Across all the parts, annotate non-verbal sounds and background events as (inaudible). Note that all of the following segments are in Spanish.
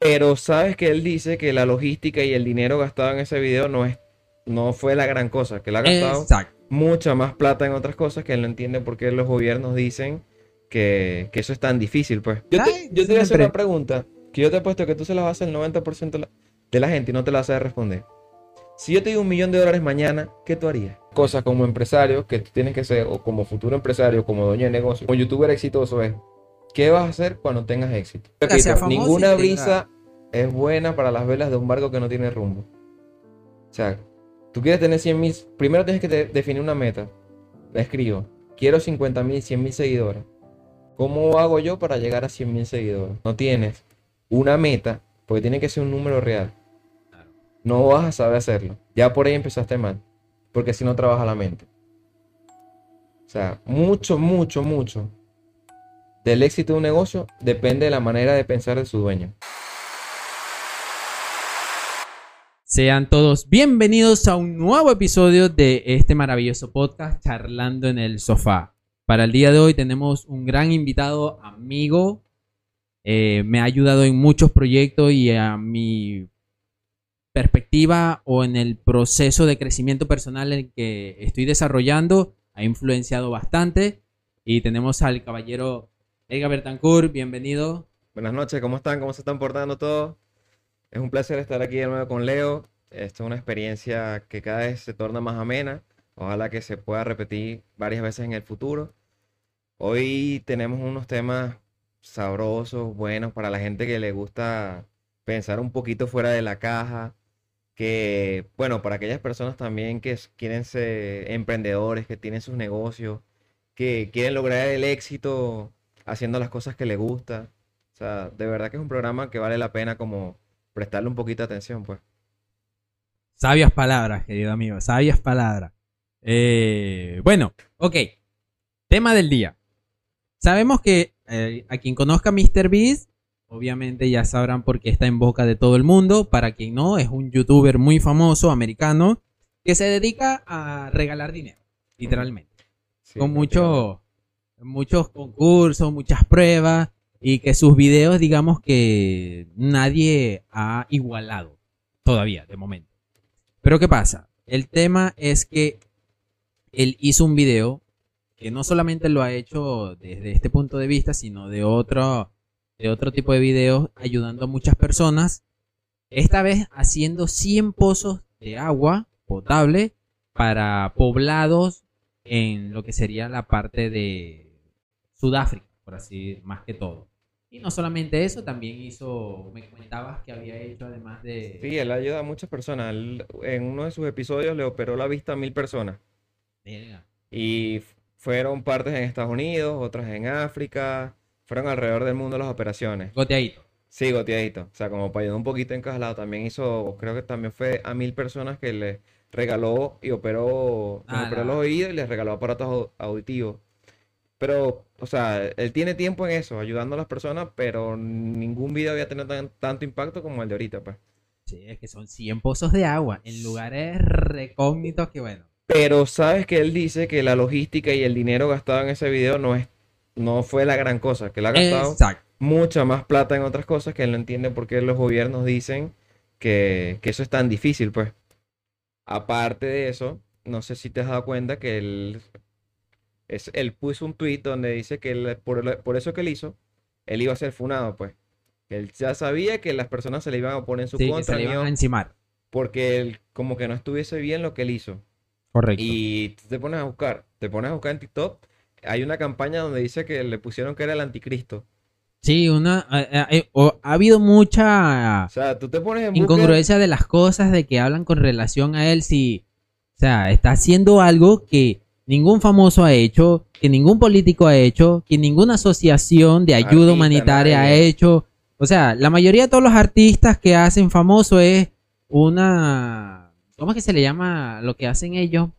Pero sabes que él dice que la logística y el dinero gastado en ese video no es, no fue la gran cosa, que él ha gastado Exacto. mucha más plata en otras cosas que él no entiende por qué los gobiernos dicen que, que eso es tan difícil, pues. Yo te, yo te voy a hacer una pregunta que yo te he puesto que tú se la vas a hacer el 90% de la, de la gente y no te la vas a responder. Si yo te digo un millón de dólares mañana, ¿qué tú harías? Cosas como empresario que tú tienes que ser, o como futuro empresario, como dueño de negocio, como youtuber exitoso es, ¿qué vas a hacer cuando tengas éxito? Repito, ninguna brisa es buena para las velas de un barco que no tiene rumbo. O sea, tú quieres tener 100 mil, primero tienes que te- definir una meta. La escribo. Quiero 50 mil, 100 mil seguidores. ¿Cómo hago yo para llegar a 100 mil seguidores? No tienes una meta, porque tiene que ser un número real. No vas a saber hacerlo. Ya por ahí empezaste mal. Porque si no trabaja la mente. O sea, mucho, mucho, mucho del éxito de un negocio depende de la manera de pensar de su dueño. Sean todos bienvenidos a un nuevo episodio de este maravilloso podcast Charlando en el Sofá. Para el día de hoy tenemos un gran invitado, amigo. Eh, me ha ayudado en muchos proyectos y a mi perspectiva o en el proceso de crecimiento personal en que estoy desarrollando. Ha influenciado bastante. Y tenemos al caballero Edgar Bertancourt. Bienvenido. Buenas noches, ¿cómo están? ¿Cómo se están portando todos? Es un placer estar aquí de nuevo con Leo. Esto es una experiencia que cada vez se torna más amena. Ojalá que se pueda repetir varias veces en el futuro. Hoy tenemos unos temas sabrosos, buenos para la gente que le gusta pensar un poquito fuera de la caja. Que, bueno, para aquellas personas también que quieren ser emprendedores, que tienen sus negocios, que quieren lograr el éxito haciendo las cosas que les gusta. O sea, de verdad que es un programa que vale la pena como prestarle un poquito de atención, pues. Sabias palabras, querido amigo, sabias palabras. Eh, bueno, ok. Tema del día. Sabemos que eh, a quien conozca MrBeast, obviamente ya sabrán por qué está en boca de todo el mundo. Para quien no, es un youtuber muy famoso, americano, que se dedica a regalar dinero, literalmente. Sí, con prácticamente. Muchos concursos, muchas pruebas y que sus videos, digamos que nadie ha igualado todavía, de momento. Pero ¿qué pasa? El tema es que él hizo un video que no solamente lo ha hecho desde este punto de vista, sino de otro, de otro tipo de videos ayudando a muchas personas. Esta vez haciendo 100 pozos de agua potable para poblados en lo que sería la parte de Sudáfrica, por así más que todo. Y no solamente eso, también hizo, me comentabas que había hecho además de... Sí, él ayuda a muchas personas. Él, en uno de sus episodios le operó la vista a mil personas. Verga. Y fueron partes en Estados Unidos, otras en África. Fueron alrededor del mundo las operaciones. Goteadito. Sí, goteadito. O sea, como para ayudar un poquito en cada lado. También hizo, creo que también fue a mil personas que le regaló y operó, Ah, operó los oídos y les regaló aparatos au- auditivos. Pero, o sea, él tiene tiempo en eso, ayudando a las personas, pero ningún video había tenido tan- tanto impacto como el de ahorita, pues. Sí, es que son 100 pozos de agua en lugares recógnitos que bueno. Pero sabes que él dice que la logística y el dinero gastado en ese video no es, no fue la gran cosa, que él ha gastado Exacto. mucha más plata en otras cosas que él no entiende por qué los gobiernos dicen que, que eso es tan difícil, pues. Aparte de eso, no sé si te has dado cuenta que él, es, él puso un tweet donde dice que él- por, por eso que él hizo, él iba a ser funado, pues. Él ya sabía que las personas se le iban a poner en su Sí, que contra, se le ni iban a iban- encimar. porque él como que no estuviese bien lo que él hizo. Correcto. Y tú te pones a buscar, te pones a buscar en TikTok, hay una campaña donde dice que le pusieron que era el anticristo. Sí, una, eh, ha habido mucha O sea, tú te pones en incongruencia de las cosas de que hablan con relación a él. Si, o sea, está haciendo algo que ningún famoso ha hecho, que ningún político ha hecho, que ninguna asociación de ayuda Artista, humanitaria ha hecho. O sea, la mayoría de todos los artistas que hacen famoso es una... ¿Cómo es que se le llama lo que hacen ellos?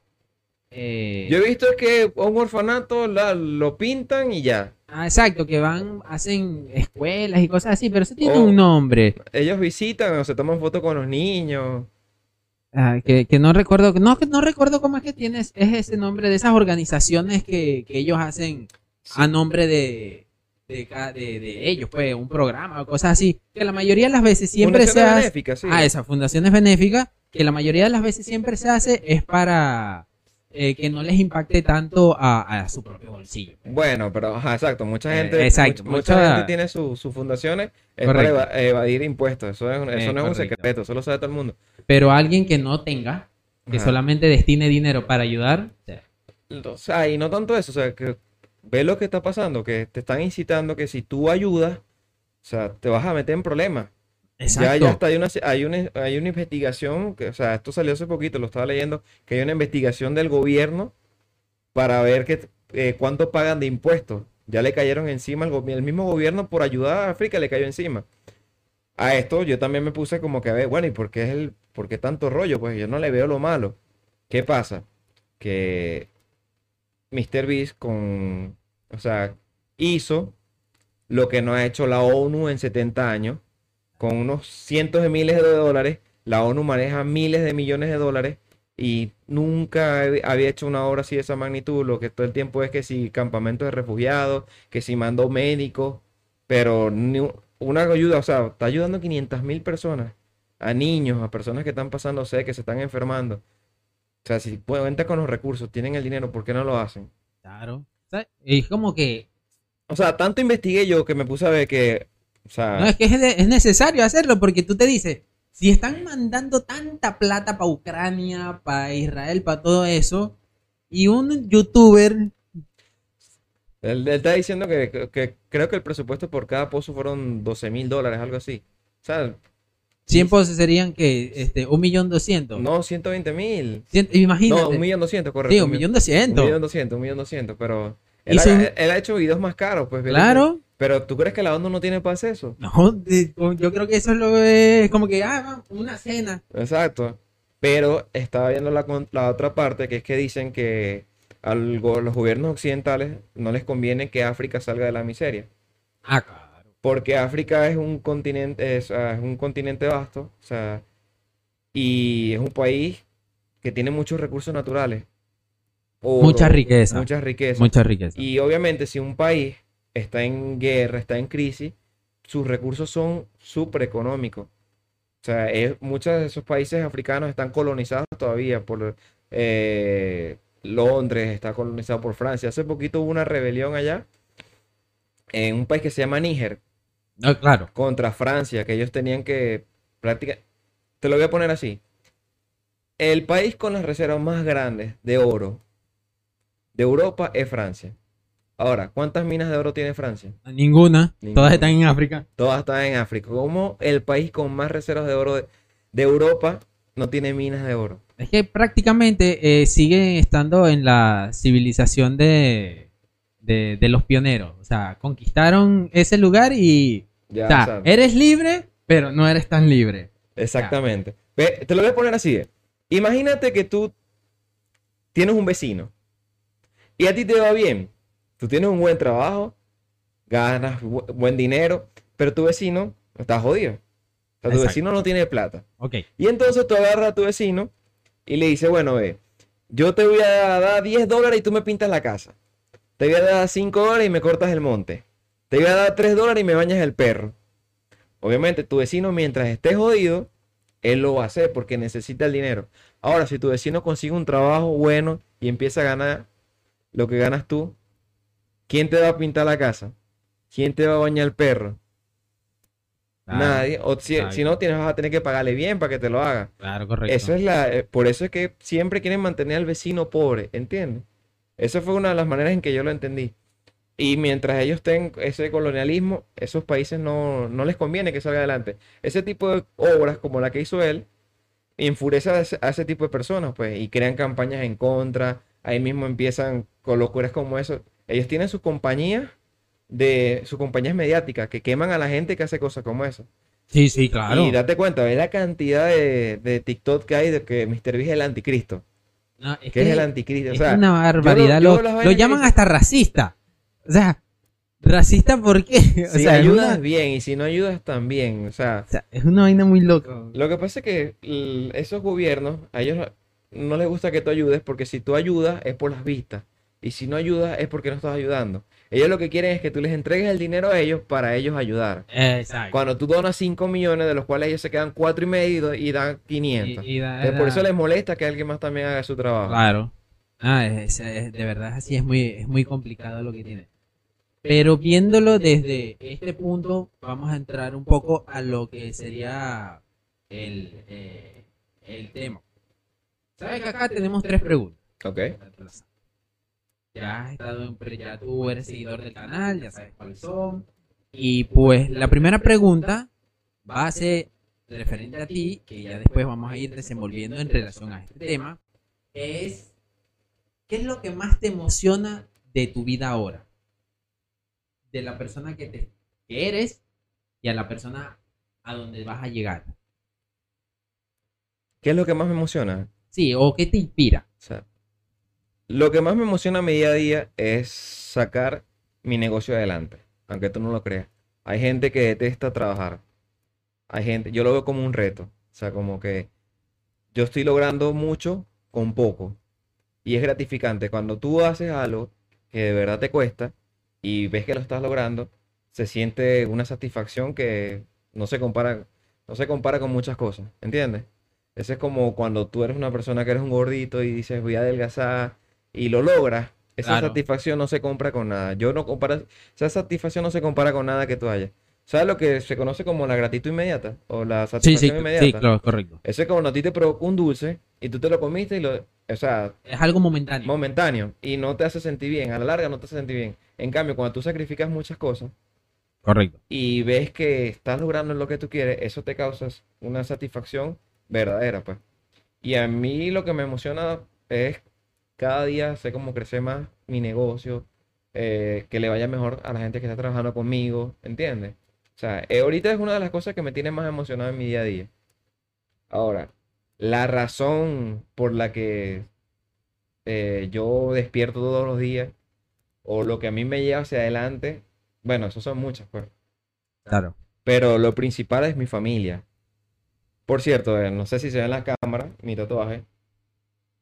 Eh, Yo he visto que un orfanato la- lo pintan y ya. ah, exacto, que van, hacen escuelas y cosas así, pero eso tiene Oh. un nombre. Ellos visitan o se toman fotos con los niños. Ah, que, que no recuerdo, no, que no recuerdo cómo es que tienes, es ese nombre de esas organizaciones que, que ellos hacen Sí. a nombre de, de, de, de ellos, pues, un programa o cosas así, que la mayoría de las veces siempre se hace... sí. Ah, esas fundaciones benéficas, que la mayoría de las veces siempre se hace es para eh, que no les impacte tanto a, a su propio bolsillo. Bueno, pero ajá, exacto, mucha Eh, gente, exacto, mucha, mucha mucha- gente tiene su- sus fundaciones es para eva- evadir impuestos, eso, es un- eso Eh, no es un correcto. secreto, eso lo sabe todo el mundo. Pero alguien que no tenga, que Ajá. solamente destine dinero para ayudar, o sea, y no tanto eso, o sea, que ve lo que está pasando, que te están incitando que si tú ayudas, o sea, te vas a meter en problemas. Ya, exacto. ya está, hay una, hay una, hay una investigación, que, o sea, esto salió hace poquito, lo estaba leyendo, que hay una investigación del gobierno para ver que, eh, cuánto pagan de impuestos. Ya le cayeron encima gobierno, el mismo gobierno por ayudar a África le cayó encima. A esto yo también me puse como que a ver, bueno, ¿y por qué es el, por qué tanto rollo? Pues yo no le veo lo malo. ¿Qué pasa? Que Mr. Beast con, o sea, hizo lo que no ha hecho la ONU en 70 años, con unos cientos de miles de dólares. La ONU maneja miles de millones de dólares y nunca hab- había hecho una obra así de esa magnitud. Lo que todo el tiempo es que si campamentos de refugiados, que si mandó médicos, pero una ayuda, o sea, está ayudando a 500 mil personas, a niños, a personas que están pasando sed, que se están enfermando. O sea, si cuentan con los recursos, tienen el dinero, ¿por qué no lo hacen? Claro. O sea, Es como que O sea, tanto investigué yo que me puse a ver que, o sea, No, es que es, de- es necesario hacerlo porque tú te dices, si están mandando tanta plata para Ucrania, para Israel, para todo eso, y un youtuber, Él, él está diciendo que, que- que creo que el presupuesto por cada pozo fueron 12 mil dólares, algo así. O sea, 100 pesos serían que, este, un millón doscientos. no 120 mil. Imagínate. No, un millón doscientos, correcto. Sí, un millón doscientos. Un millón doscientos, un millón doscientos, pero él, ha, él- hecho videos más caros, pues. Claro. Pero ¿tú crees que la ONU no tiene para hacer eso? No, yo creo que eso es lo es como que, ah, una cena. Exacto. Pero estaba viendo la, con- la otra parte, que es que dicen que a los gobiernos occidentales no les conviene que África salga de la miseria. Ah, claro. Porque África es un continente, es, ah, es un continente vasto, o sea, y es un país que tiene muchos recursos naturales. Oro, Mucha riqueza. Muchas riquezas. Mucha riqueza. Y obviamente si un país está en guerra, está en crisis, sus recursos son súper económicos. O sea, es- muchos de esos países africanos están colonizados todavía por eh, Londres, está colonizado por Francia. Hace poquito hubo una rebelión allá en un país que se llama Níger Claro. contra Francia, que ellos tenían que practicar. Te lo voy a poner así. El país con las reservas más grandes de oro de Europa es Francia. Ahora, ¿cuántas minas de oro tiene Francia? Ninguna. Ninguna. Todas están en África. Todas están en África. ¿Cómo el país con más reservas de oro de, de Europa no tiene minas de oro? Es que prácticamente eh, siguen estando en la civilización de, de, de los pioneros. O sea, conquistaron ese lugar y... Ya, o sea, o sea, eres libre, pero no eres tan libre. exactamente. Ve, te lo voy a poner así. Imagínate que tú tienes un vecino y a ti te va bien. Tú tienes un buen trabajo, ganas bu- buen dinero, pero tu vecino está jodido. O sea, tu vecino no tiene plata. Ok. Y entonces tú agarras a tu vecino y le dices, bueno, ve, yo te voy a dar 10 dólares y tú me pintas la casa. Te voy a dar 5 dólares y me cortas el monte. Te voy a dar 3 dólares y me bañas el perro. Obviamente tu vecino mientras esté jodido, él lo va a hacer porque necesita el dinero. Ahora, si tu vecino consigue un trabajo bueno y empieza a ganar lo que ganas tú, ¿quién te va a pintar la casa? ¿Quién te va a bañar el perro? Claro, Nadie. O si no, tienes, vas a tener que pagarle bien para que te lo haga. Claro, correcto. Eso es la, eh, por eso es que siempre quieren mantener al vecino pobre, ¿entiendes? Esa fue una de las maneras en que yo lo entendí. Y mientras ellos tengan ese colonialismo, esos países no, no les conviene que salga adelante. Ese tipo de obras como la que hizo él, enfurece a ese, a ese tipo de personas, pues, y crean campañas en contra. Ahí mismo empiezan con locuras como eso. Ellos tienen sus compañías de sus compañías mediáticas que queman a la gente que hace cosas como eso. Sí, sí, claro. Y date cuenta, ve la cantidad de, de TikTok que hay de que Mr. Beast es el anticristo. No, es Que es el anticristo. O es sea, una barbaridad. yo lo las lo que llaman hasta racista. O sea, ¿racista por qué? (laughs) O si sea, ayudas una, bien y si no ayudas también. O sea, o sea, es una vaina muy loca. lo que pasa es que esos gobiernos, a ellos no les gusta que tú ayudes porque si tú ayudas es por las vistas. Y si no ayudas es porque no estás ayudando. Ellos lo que quieren es que tú les entregues el dinero a ellos para ellos ayudar. Exacto. Cuando tú donas 5 millones, de los cuales ellos se quedan cuatro y medio y dan 500. Y- y da- Entonces, por eso les molesta que alguien más también haga su trabajo. Claro. Ah, es- es- de verdad así es muy, es muy complicado lo que tiene. Pero viéndolo desde este punto, vamos a entrar un poco a lo que sería el, eh, el tema. ¿Sabes que acá tenemos tres preguntas? Ok. Ya has estado en, pre- ya tú eres seguidor del canal, ya sabes cuáles son. Y pues la primera pregunta va a ser referente a ti, que ya después vamos a ir desenvolviendo en relación a este tema, es ¿qué es lo que más te emociona de tu vida ahora? De la persona que, te, que eres y a la persona a donde vas a llegar. ¿Qué es lo que más me emociona? Sí, o qué te inspira. O sea, lo que más me emociona en mi día a día es sacar mi negocio adelante, aunque tú no lo creas. Hay gente que detesta trabajar. Hay gente, yo lo veo como un reto. O sea, como que yo estoy logrando mucho con poco. Y es gratificante. Cuando tú haces algo que de verdad te cuesta y ves que lo estás logrando, se siente una satisfacción que no se compara, no se compara con muchas cosas. ¿Entiendes? Ese es como cuando tú eres una persona que eres un gordito y dices voy a adelgazar y lo logras. Esa Claro. satisfacción no se compra con nada. Yo no compara, esa satisfacción no se compara con nada que tú hayas. ¿Sabes lo que se conoce como la gratitud inmediata? O la Sí, satisfacción sí, inmediata. sí, claro, correcto. Eso es como cuando a ti te provocó un dulce y tú te lo comiste y lo, o sea, Es algo momentáneo. momentáneo y no te hace sentir bien. A la larga no te hace sentir bien. En cambio, cuando tú sacrificas muchas cosas Correcto. y ves que estás logrando lo que tú quieres, eso te causa una satisfacción verdadera, pues. Y a mí lo que me emociona es cada día sé cómo crecer más mi negocio, eh, que le vaya mejor a la gente que está trabajando conmigo, ¿entiendes? O sea, eh, ahorita es una de las cosas que me tiene más emocionado en mi día a día. Ahora, la razón por la que eh, yo despierto todos los días o lo que a mí me lleva hacia adelante, bueno, eso son muchas, pues. Claro. Pero lo principal es mi familia. Por cierto, eh, no sé si se ve en la cámara mi tatuaje.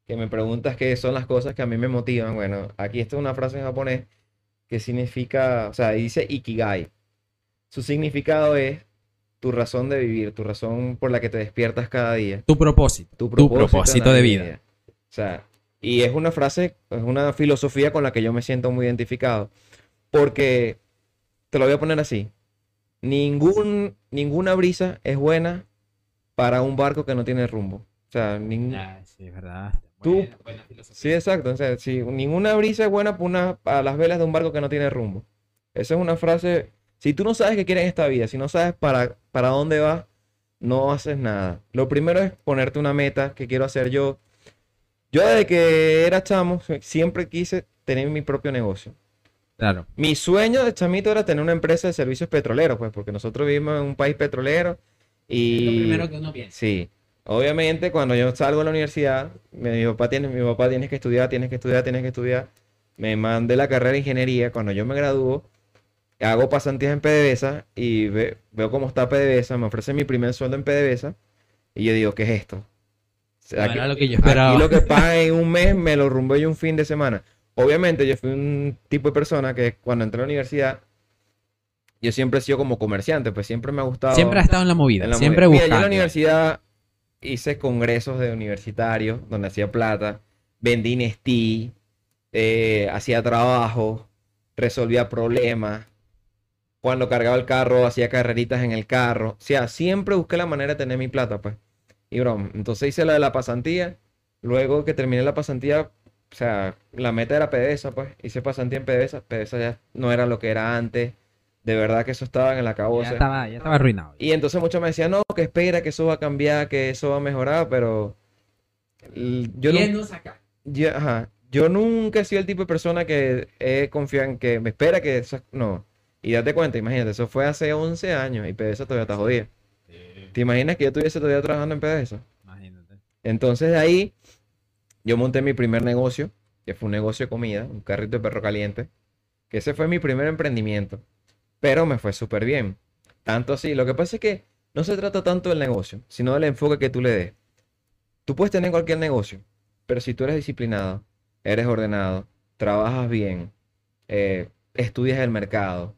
Que me preguntas qué son las cosas que a mí me motivan. Bueno, aquí esta es una frase en japonés que significa, o sea, dice Ikigai. Su significado es tu razón de vivir, tu razón por la que te despiertas cada día, Tu propósito. tu propósito, de vida. O sea, y es una frase, es una filosofía con la que yo me siento muy identificado. Porque, te lo voy a poner así, ningún, ninguna brisa es buena para un barco que no tiene rumbo. O sea, nin- Ah, sí, es verdad. Tú- Buena- buena filosofía. sí, exacto. O sea, si ninguna brisa es buena para, una, para las velas de un barco que no tiene rumbo. Esa es una frase, si tú no sabes qué quieres en esta vida, si no sabes para, para dónde vas, no haces nada. Lo primero es ponerte una meta que quiero hacer yo. Yo desde que era chamo, siempre quise tener mi propio negocio. Claro. Mi sueño de chamito era tener una empresa de servicios petroleros, pues, porque nosotros vivimos en un país petrolero Es y... lo primero que uno piensa. Sí. Obviamente, cuando yo salgo de la universidad, mi, mi papá tiene, mi papá tienes que estudiar, tienes que estudiar, tienes que estudiar. Me mandé la carrera de ingeniería. Cuando yo me gradúo, hago pasantías en PDVSA y ve- veo cómo está PDVSA, me ofrecen mi primer sueldo en PDVSA y yo digo, ¿qué es esto? Sea, No aquí- era lo que yo esperaba. Aquí lo que pagan en un mes me lo rumbé yo un fin de semana. Obviamente yo fui un tipo de persona que cuando entré a la universidad, yo siempre he sido como comerciante, pues siempre me ha gustado... Siempre ha estado en la movida. en la siempre movida. Mira, yo en la universidad hice congresos de universitarios donde hacía plata, vendí Nestí, eh, hacía trabajo, resolvía problemas. Cuando cargaba el carro, hacía carreritas en el carro. O sea, siempre busqué la manera de tener mi plata, pues. Y broma, entonces hice la de la pasantía. Luego que terminé la pasantía, o sea, la meta era PDVSA, pues. Hice pasantía en PDVSA. PDVSA ya no era lo que era antes. De verdad que eso estaba en la Ya cabeza. estaba, ya estaba arruinado. Y entonces muchos me decían, no, que espera, que eso va a cambiar, que eso va a mejorar, pero yo, ¿Quién nu- nos saca? yo- ajá, yo nunca he sido el tipo de persona que he confiado en que me espera que eso, no. Y date cuenta, imagínate, eso fue hace 11 años y PDVSA todavía está jodida. ¿Te imaginas que yo estuviese todavía trabajando en PDVSA? Imagínate. Entonces de ahí yo monté mi primer negocio, que fue un negocio de comida, un carrito de perro caliente, que ese fue mi primer emprendimiento, pero me fue súper bien. Tanto así, lo que pasa es que no se trata tanto del negocio, sino del enfoque que tú le des. Tú puedes tener cualquier negocio, pero si tú eres disciplinado, eres ordenado, trabajas bien, eh, estudias el mercado,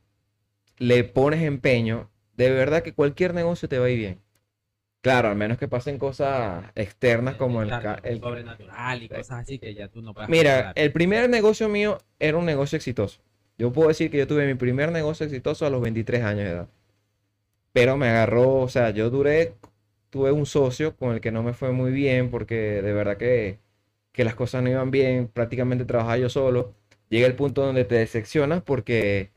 le pones empeño, de verdad que cualquier negocio te va a ir bien. Claro, al menos que pasen cosas externas como el, Claro, ca- el- sobrenatural y cosas así que ya tú no puedes Mira, el primer negocio mío era un negocio exitoso. Yo puedo decir que yo tuve mi primer negocio exitoso a los 23 años de edad. Pero me agarró, o sea, yo duré, tuve un socio con el que no me fue muy bien porque de verdad que, que las cosas no iban bien, prácticamente trabajaba yo solo. Llega el punto donde te decepcionas porque,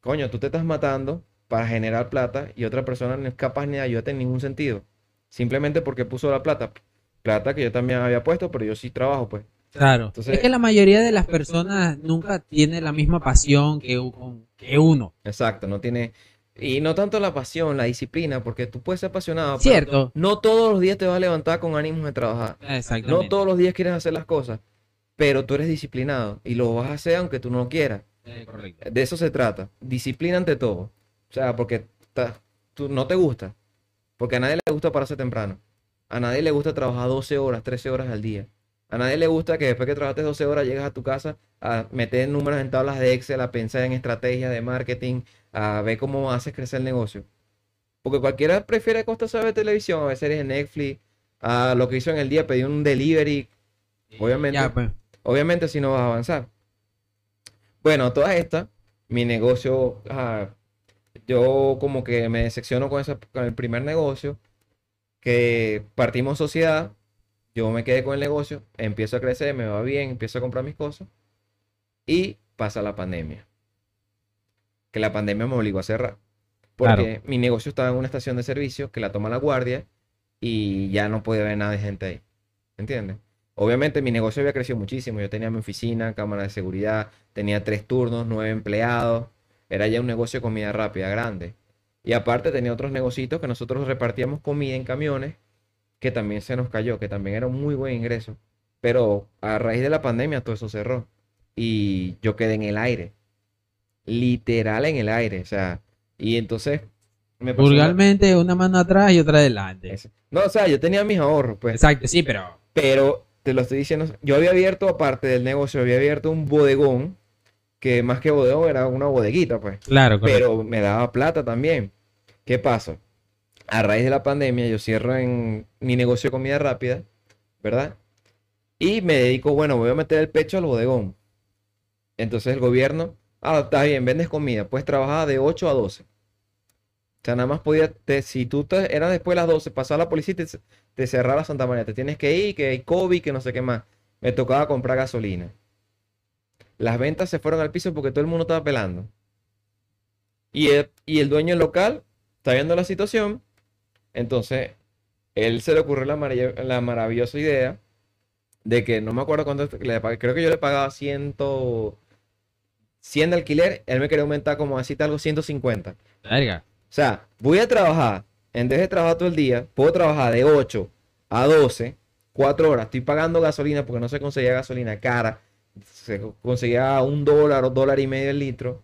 coño, tú te estás matando para generar plata y otra persona no es capaz ni de ayudarte en ningún sentido. Simplemente porque puso la plata. Plata que yo también había puesto, pero yo sí trabajo, pues. Claro. Entonces- es que la mayoría de las personas nunca tiene la misma pasión que, uno. Exacto, no tiene... Y no tanto la pasión, la disciplina, porque tú puedes ser apasionado, pero Cierto. no todos los días te vas a levantar con ánimos de trabajar. Exactamente. No todos los días quieres hacer las cosas, pero tú eres disciplinado y lo vas a hacer aunque tú no quieras. Eh, correcto. De eso se trata. Disciplina ante todo. O sea, porque ta- tú no te gusta. Porque a nadie le gusta pararse temprano. A nadie le gusta trabajar 12 horas, 13 horas al día. A nadie le gusta que después que trabajaste 12 horas llegas a tu casa a meter números en tablas de Excel, a pensar en estrategias de marketing, a ver cómo haces crecer el negocio. Porque cualquiera prefiere acostarse a ver televisión, a ver series de Netflix, a lo que hizo en el día, pedir un delivery. Obviamente. Ya, pues. Obviamente si no vas a avanzar. Bueno, toda esta, mi negocio, ajá, yo como que me decepciono con, esa, con el primer negocio, que partimos sociedad, yo me quedé con el negocio, empiezo a crecer, me va bien, empiezo a comprar mis cosas y pasa la pandemia. Que la pandemia me obligó a cerrar. Porque mi negocio estaba en una estación de servicio que la toma la guardia y ya no podía haber nada de gente ahí. ¿Entiendes? Obviamente mi negocio había crecido muchísimo. Yo tenía mi oficina, cámara de seguridad, tenía tres turnos, nueve empleados. Era ya un negocio de comida rápida grande. Y aparte tenía otros negocios que nosotros repartíamos comida en camiones, que también se nos cayó, que también era un muy buen ingreso. Pero a raíz de la pandemia todo eso cerró. Y yo quedé en el aire. Literal en el aire. O sea, y entonces me una- Vulgarmente, una mano atrás y otra adelante. Eso. No, o sea, yo tenía mis ahorros, pues. Exacto, sí, pero. Pero te lo estoy diciendo, yo había abierto, aparte del negocio, había abierto un bodegón, que más que bodegón era una bodeguita, pues. Claro, correcto. Pero me daba plata también. ¿Qué pasa? A raíz de la pandemia, yo cierro en mi negocio de comida rápida, ¿verdad? Y me dedico, bueno, voy a meter el pecho al bodegón. Entonces el gobierno, ah, está bien, vendes comida, puedes trabajar de 8 a 12. O sea, nada más podía, te- si tú te, eras después de las 12, pasaba la policía y te, te cerraba Santa María, te tienes que ir, que hay COVID, que no sé qué más. Me tocaba comprar gasolina. Las ventas se fueron al piso porque todo el mundo estaba pelando. Y el, y el dueño local está viendo la situación. Entonces, él se le ocurrió la, marav- la maravillosa idea de que no me acuerdo cuánto le pagué. Creo que yo le pagaba 100, 100 de alquiler. Él me quería aumentar como así algo 150. Verga. O sea, voy a trabajar, en vez de trabajar todo el día, puedo trabajar de 8 a 12, 4 horas. Estoy pagando gasolina porque no se conseguía gasolina cara. Se conseguía un dólar o dólar y medio el litro.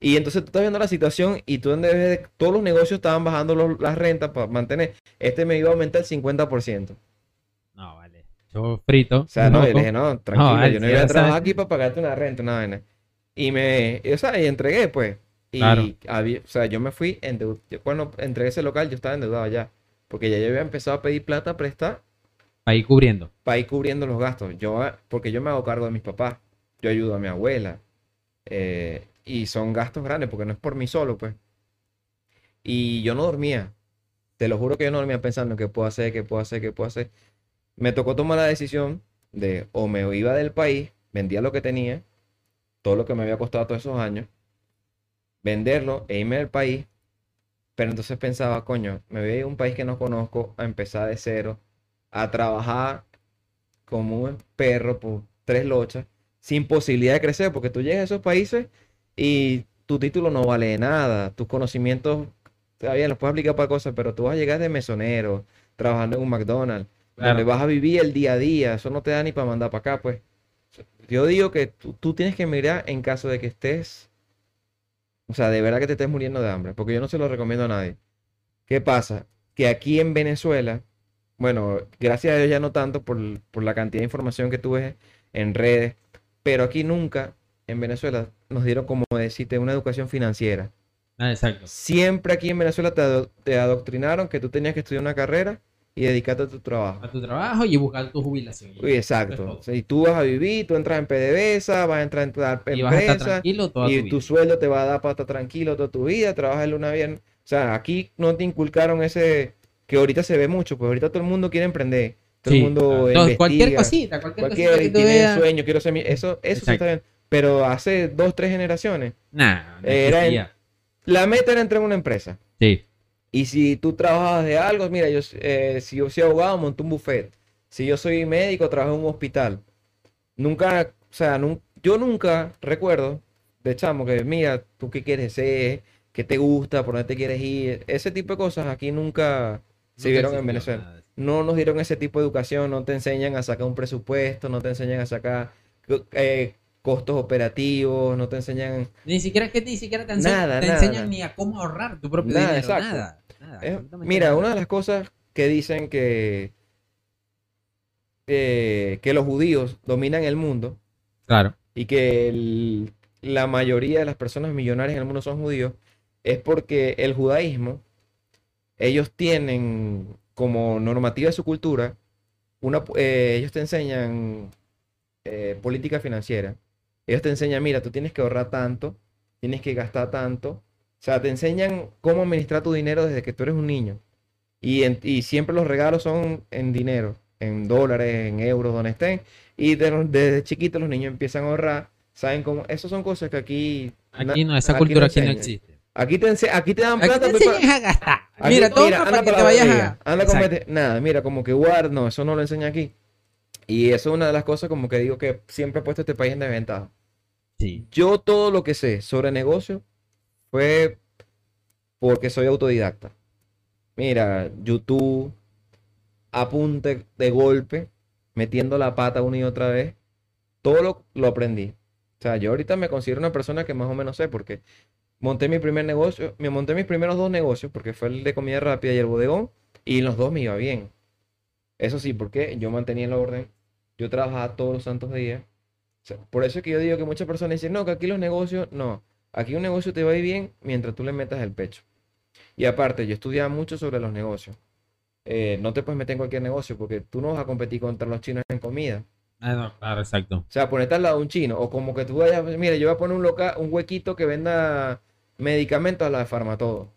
Y entonces tú estás viendo la situación y tú en vez de todos los negocios estaban bajando los- las rentas para mantener. Este me iba a aumentar el 50%. No, vale. Yo frito. O sea, no, yo le dije, no, tranquilo, vale, yo no iba a trabajar aquí para pagarte una renta, una vaina. Y me, o sea, y entregué, pues. Y Claro. había- o sea, yo me fui, endeu- yo cuando entregué ese local, yo estaba endeudado ya. Porque ya yo había empezado a pedir plata prestar Para ir cubriendo. para ir cubriendo los gastos. Yo, porque yo me hago cargo de mis papás. Yo ayudo a mi abuela. eh, y son gastos grandes porque no es por mí solo, pues. Y yo no dormía. Te lo juro que yo no dormía pensando qué puedo hacer, qué puedo hacer, qué puedo hacer. Me tocó tomar la decisión de o me iba del país, vendía lo que tenía, todo lo que me había costado todos esos años, venderlo e irme del país. Pero entonces pensaba, coño, me voy a ir a un país que no conozco, a empezar de cero, a trabajar como un perro por tres lochas, sin posibilidad de crecer, porque tú llegas a esos países y tu título no vale nada, tus conocimientos, está bien, los puedes aplicar para cosas, pero tú vas a llegar de mesonero, trabajando en un McDonald's, donde Claro. vas a vivir el día a día, eso no te da ni para mandar para acá, pues. Yo digo que tú, tú tienes que emigrar en caso de que estés, o sea, de verdad que te estés muriendo de hambre, porque yo no se lo recomiendo a nadie. ¿Qué pasa? Que aquí en Venezuela, bueno, gracias a Dios ya no tanto por, por la cantidad de información que tuve en redes, pero aquí nunca, en Venezuela, nos dieron, como decirte, una educación financiera. Ah, exacto. Siempre aquí en Venezuela te, ado- te adoctrinaron que tú tenías que estudiar una carrera y dedicarte a tu trabajo. A tu trabajo y buscar tu jubilación. Uy, exacto. Y tú vas a vivir, tú entras en PDVSA, vas a entrar en tal y vas a estar empresa tranquilo toda y tu tu vida. sueldo te va a dar para estar tranquilo toda tu vida, trabajas el lunes a viernes. O sea, aquí no te inculcaron ese que ahorita se ve mucho, pues ahorita todo el mundo quiere emprender. Todo Sí, el mundo. Entonces, cualquier cosita, cualquier, cualquiera cosita y que tú tiene veas. sueño, quiero ser mi... Eso, eso sí está bien. Pero hace dos, tres generaciones, Nah, no Era en- la meta era entrar en una empresa. Sí. Y si tú trabajabas de algo, mira, yo, eh, si yo soy abogado, monto un buffet. Si yo soy médico, trabajo en un hospital. Nunca, o sea, nun- yo nunca recuerdo de chamo que, mira, tú qué quieres ser, qué te gusta, por dónde te quieres ir. Ese tipo de cosas aquí nunca se vieron en Venezuela. nada. No nos dieron ese tipo de educación, no te enseñan a sacar un presupuesto, no te enseñan a sacar eh, costos operativos, no te enseñan Ni siquiera que ni siquiera te, enseñan, Nada, te nada, enseñan ni a cómo ahorrar tu propio Nada, dinero. exacto. Nada. Es- mira, una de las cosas que dicen que, eh, que los judíos dominan el mundo Claro. y que el- la mayoría de las personas millonarias en el mundo son judíos es porque el judaísmo, ellos tienen como normativa de su cultura, una, eh, ellos te enseñan eh, política financiera. Ellos te enseñan, mira, tú tienes que ahorrar tanto, tienes que gastar tanto. O sea, te enseñan cómo administrar tu dinero desde que tú eres un niño. Y, en- y siempre los regalos son en dinero, en dólares, en euros, donde estén. Y de desde chiquitos los niños empiezan a ahorrar. ¿Saben cómo? Esas son cosas que aquí... Aquí no, esa aquí cultura aquí no existe. Aquí te, aquí te dan Aquí plata. te pues, a gastar. Aquí, mira, todo para que te vayas a. anda comerte- Nada, mira, como que guarda, no, eso no lo enseña aquí. Y eso es una de las cosas como que digo que siempre he puesto este país en desventaja. Sí. Yo todo lo que sé sobre negocio fue porque soy autodidacta. Mira, YouTube, apunte de golpe, metiendo la pata una y otra vez, todo lo, lo aprendí. O sea, yo ahorita me considero una persona que más o menos sé porque monté mi primer negocio, me monté mis primeros dos negocios porque fue el de comida rápida y el bodegón y en los dos me iba bien. Eso sí, porque yo mantenía el orden, yo trabajaba todos los santos días. O sea, por eso es que yo digo que muchas personas dicen, no, que aquí los negocios, no, aquí un negocio te va a ir bien mientras tú le metas el pecho. Y aparte, yo estudiaba mucho sobre los negocios. Eh, no te puedes meter en cualquier negocio porque tú no vas a competir contra los chinos en comida. Ah, no, claro, exacto. O sea, ponerte al lado de un chino. O como que tú vayas, mira, yo voy a poner un loca, un huequito que venda medicamentos a la de Farmatodo.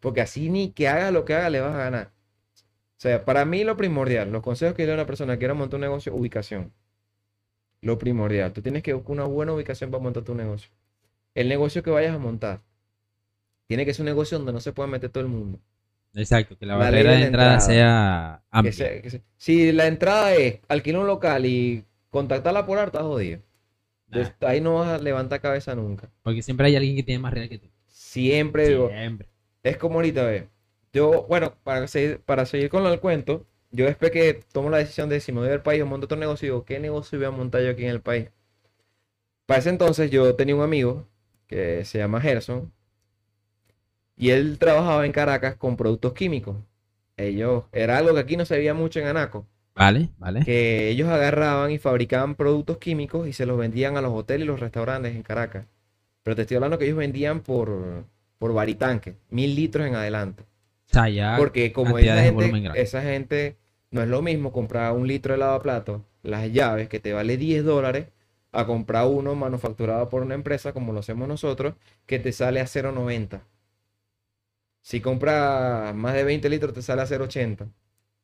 Porque así ni que haga lo que haga, le vas a ganar. O sea, para mí lo primordial, los consejos que le doy a una persona que quiera montar un negocio, ubicación. Lo primordial. Tú tienes que buscar una buena ubicación para montar tu negocio. El negocio que vayas a montar tiene que ser un negocio donde no se pueda meter todo el mundo. Exacto, que la barrera de de la entrada entrada. sea Que amplia. que si la entrada es alquilar un local y contactarla por estás jodido. Nah, ahí no vas a levantar cabeza nunca. porque siempre hay alguien que tiene más real que tú. Siempre digo, Siempre. es como ahorita, ve. Yo, bueno, para seguir, para seguir con del cuento, yo después que tomo la decisión de si me voy del país o monto otro negocio, digo, ¿qué negocio voy a montar yo aquí en el país? Para ese entonces yo tenía un amigo que se llama Gerson y él trabajaba en Caracas con productos químicos. Ellos, era algo que aquí no se veía mucho en Anaco. Vale, vale. que ellos agarraban y fabricaban productos químicos y se los vendían a los hoteles y los restaurantes en Caracas. Pero te estoy hablando que ellos vendían por, por varitanque, mil litros en adelante. O sea, ya Porque como esa gente, esa gente no es lo mismo comprar un litro de lavaplatos, las llaves, que te vale 10 dólares, a comprar uno manufacturado por una empresa como lo hacemos nosotros, que te sale a 0.90. Si compras más de 20 litros, te sale a 0.80.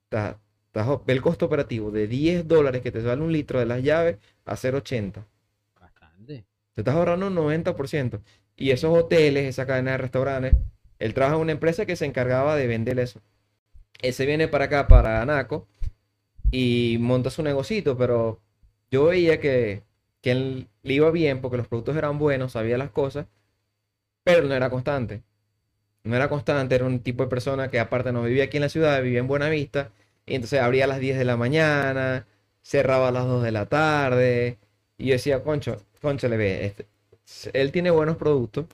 Está- Ve el costo operativo de 10 dólares que te sale un litro de las llaves a 0.80. Bastante. Te estás ahorrando un 90%. Y esos hoteles, esa cadena de restaurantes, él trabaja en una empresa que se encargaba de vender eso. Él se viene para acá, para Anaco, y monta su negocito, pero yo veía que, que él le iba bien porque los productos eran buenos, sabía las cosas, pero no era constante. No era constante, era un tipo de persona que aparte no vivía aquí en la ciudad, vivía en Buenavista, y entonces abría a las 10 de la mañana, cerraba a las 2 de la tarde, y yo decía, concho, concho, le ve, este, él tiene buenos productos.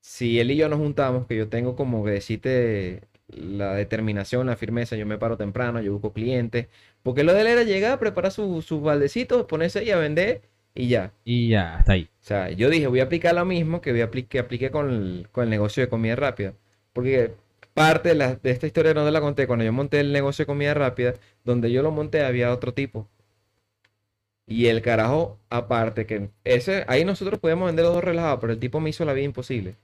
Si él y yo nos juntamos, que yo tengo como que decirte la determinación, la firmeza. Yo me paro temprano, yo busco clientes. Porque lo de él era llegar, preparar sus su baldecitos, ponerse ahí a vender y ya. Y ya, hasta ahí. O sea, yo dije, voy a aplicar lo mismo que, voy a apli- que apliqué con el, con el negocio de comida rápida. Porque parte de, la- esta historia no te la conté. Cuando yo monté el negocio de comida rápida, donde yo lo monté había otro tipo. Y el carajo, aparte que ese, ahí nosotros podíamos vender los dos relajados, pero el tipo me hizo la vida imposible.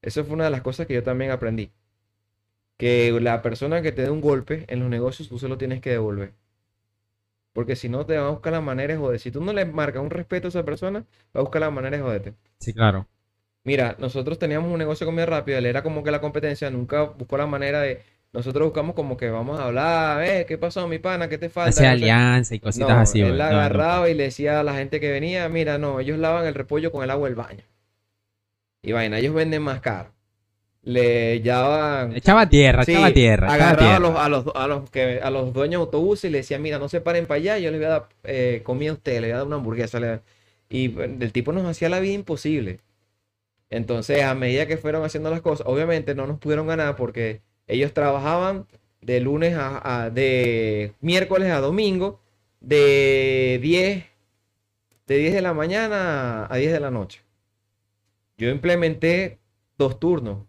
Eso fue una de las cosas que yo también aprendí. Que la persona que te dé un golpe en los negocios, tú se lo tienes que devolver. Porque si no, te va a buscar la manera de joder. Si tú no le marcas un respeto a esa persona, va a buscar la manera de joderte. Sí, claro. Mira, nosotros teníamos un negocio de comida rápida, él era como que la competencia, nunca buscó la manera de. Nosotros buscamos como que vamos a hablar, eh, ¿qué pasó, mi pana? ¿Qué te falta? Hace alianza y cositas No, así, él la No, no. agarraba y le decía a la gente que venía, mira, no, ellos lavan el repollo con el agua del baño. Y vaina, ellos venden más caro. Le llaman... Echaba tierra, Sí, echaba tierra, echaba agarraba a tierra. los, a los, a los, que, a los dueños de autobuses y le decía, mira, no se paren para allá, yo les voy a dar eh, comida a ustedes, les voy a dar una hamburguesa. le- Y bueno, el tipo nos hacía la vida imposible. Entonces, a medida que fueron haciendo las cosas, obviamente no nos pudieron ganar porque ellos trabajaban de lunes a, a- de miércoles a domingo, de 10, de 10 de la mañana a 10 de la noche. Yo implementé dos turnos.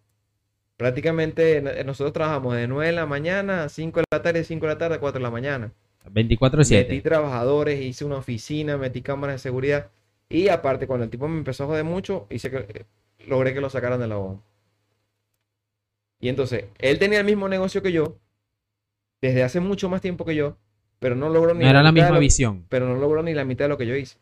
Prácticamente nosotros trabajamos de 9 de la mañana a 5 de la tarde, 5 de la tarde a 4 de la mañana. Metí 24-7. trabajadores, hice una oficina, metí cámaras de seguridad. Y aparte, cuando el tipo me empezó a joder mucho, hice que logré que lo sacaran de la bomba. Y entonces, él tenía el mismo negocio que yo, desde hace mucho más tiempo que yo, pero no logró ni No era la mitad de misma lo- visión. pero no logró ni la mitad de lo que yo hice.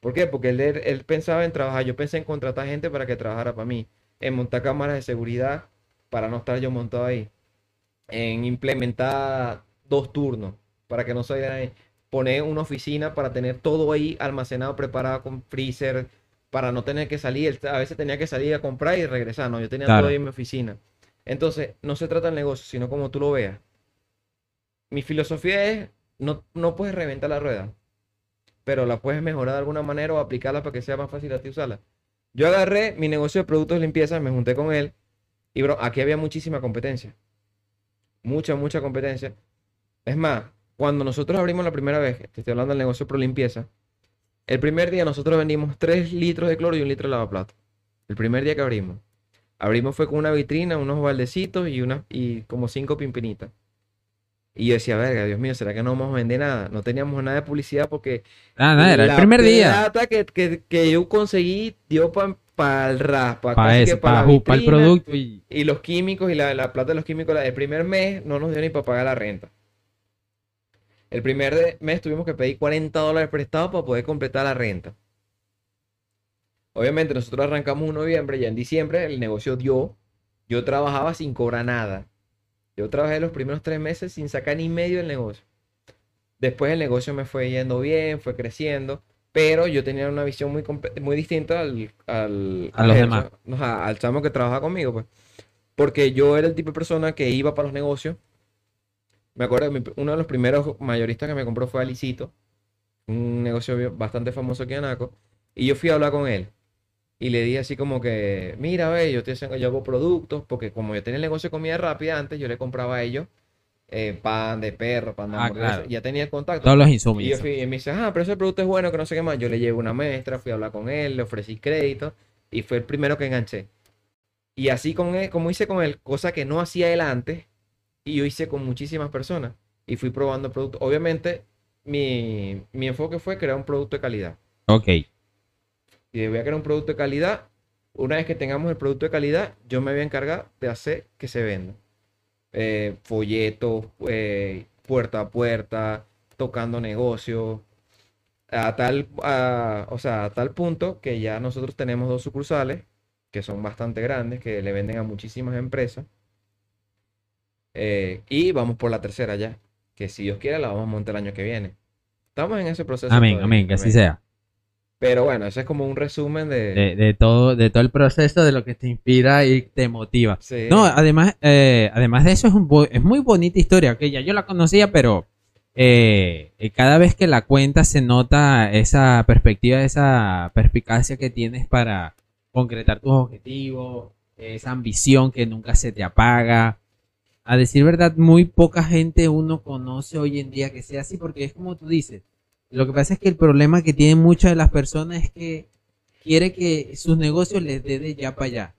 ¿Por qué? Porque él, él- pensaba en trabajar, yo pensé en contratar gente para que trabajara para mí, en montar cámaras de seguridad para no estar yo montado ahí, en implementar dos turnos para que no se poner una oficina para tener todo ahí almacenado, preparado con freezer, para no tener que salir, a veces tenía que salir a comprar y regresar, no, yo tenía Claro. todo ahí en mi oficina. Entonces, no se trata del negocio, sino como tú lo veas. Mi filosofía es, no, no puedes reventar la rueda, pero la puedes mejorar de alguna manera o aplicarla para que sea más fácil a ti usarla. Yo agarré mi negocio de productos de limpieza, me junté con él y bro, aquí había muchísima competencia. Mucha, mucha competencia. Es más, cuando nosotros abrimos la primera vez, te estoy hablando del negocio pro limpieza, el primer día nosotros vendimos 3 litros de cloro y un litro de lavaplatos. El primer día que abrimos. Abrimos fue con una vitrina, unos baldecitos y, una, y como cinco pimpinitas. Y yo decía, verga, Dios mío, ¿será que no vamos a vender nada? No teníamos nada de publicidad porque Ah, nada, era el la primer día. plata que, que, que yo conseguí dio para el raspa, Para pa' la el producto y y los químicos y la, la plata de los químicos. la- el primer mes no nos dio ni para pagar la renta. El primer mes tuvimos que pedir 40 dólares prestados para poder completar la renta. Obviamente nosotros arrancamos en noviembre, ya en diciembre el negocio dio. Yo trabajaba sin cobrar nada. Yo trabajé los primeros tres meses sin sacar ni medio del negocio. Después el negocio me fue yendo bien, fue creciendo, pero yo tenía una visión muy, muy distinta al, al, A los al- demás. no, al chamo que trabajaba conmigo, pues. Porque yo era el tipo de persona que iba para los negocios. Me acuerdo que uno de los primeros mayoristas que me compró fue Alicito, un negocio bastante famoso aquí en Anaco, y yo fui a hablar con él. Y le dije así como que, mira, ve, yo, haciendo- yo hago productos, porque como yo tenía el negocio de comida rápida antes, yo le compraba a ellos eh, pan de perro, pan de Ah, claro. ya tenía el contacto. todos los insumos. Y yo fui, y me dice, ah, pero ese producto es bueno, que no sé qué más. Yo le llevo una muestra, fui a hablar con él, le ofrecí crédito y fue el primero que enganché. Y así con él, como hice con él, cosa que no hacía él antes, y yo hice con muchísimas personas. Y fui probando el producto. Obviamente, mi, mi enfoque fue crear un producto de calidad. Ok. Y voy a crear un producto de calidad. Una vez que tengamos el producto de calidad, yo me voy a encargar de hacer que se venda. Eh, folletos, eh, puerta a puerta, tocando negocios. A tal, a- o sea, a tal punto que ya nosotros tenemos dos sucursales que son bastante grandes, que le venden a muchísimas empresas. Eh, y vamos por la tercera ya, que si Dios quiere la vamos a montar el año que viene. Estamos en ese proceso. Amén, todavía, amén, que así sea. Pero bueno, ese es como un resumen de... De, de todo, de todo el proceso, de lo que te inspira y te motiva. Sí. No, además, eh, además de eso es, un bo- es muy bonita historia, que ya yo la conocía, pero eh, cada vez que la cuentas se nota esa perspectiva, esa perspicacia que tienes para concretar tus objetivos, esa ambición que nunca se te apaga. A decir verdad, muy poca gente uno conoce hoy en día que sea así, porque es como tú dices. Lo que pasa es que el problema que tienen muchas de las personas es que quiere que sus negocios les dé de ya para allá.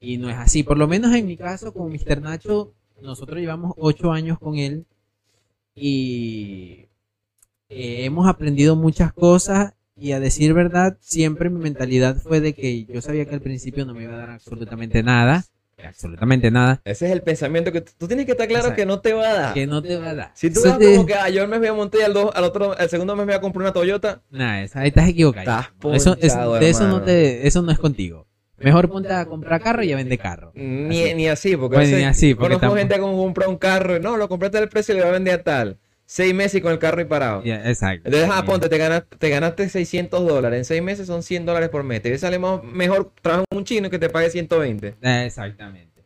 Y no es así. Por lo menos en mi caso, con Mr. Nacho, nosotros llevamos ocho años con él y eh, hemos aprendido muchas cosas y a decir verdad, siempre mi mentalidad fue de que yo sabía que al principio no me iba a dar absolutamente nada, absolutamente nada, Ese es el pensamiento que tú, tienes que estar claro que no te va a dar. que no te va a dar. Si tú vas te- como que ah, yo me voy a montar y al, dos- al otro, el segundo mes me voy a comprar una Toyota, Nah, esa- ahí estás equivocado. Estás eso, es- ponchado, de eso no te, eso no es contigo. Mejor ponte a comprar carro y a vender carro. ni Así. ni así, porque Bueno, ni así, porque conozco tampoco- gente que compra un carro y no, lo compraste al precio y le va a vender a tal. Seis meses y con el carro y parado. Exacto. Entonces, ah, ponte, te ganaste, te ganaste 600 dólares. En seis meses son 100 dólares por mes. Te sale más- mejor trabajar un chino que te pague 120. Exactamente.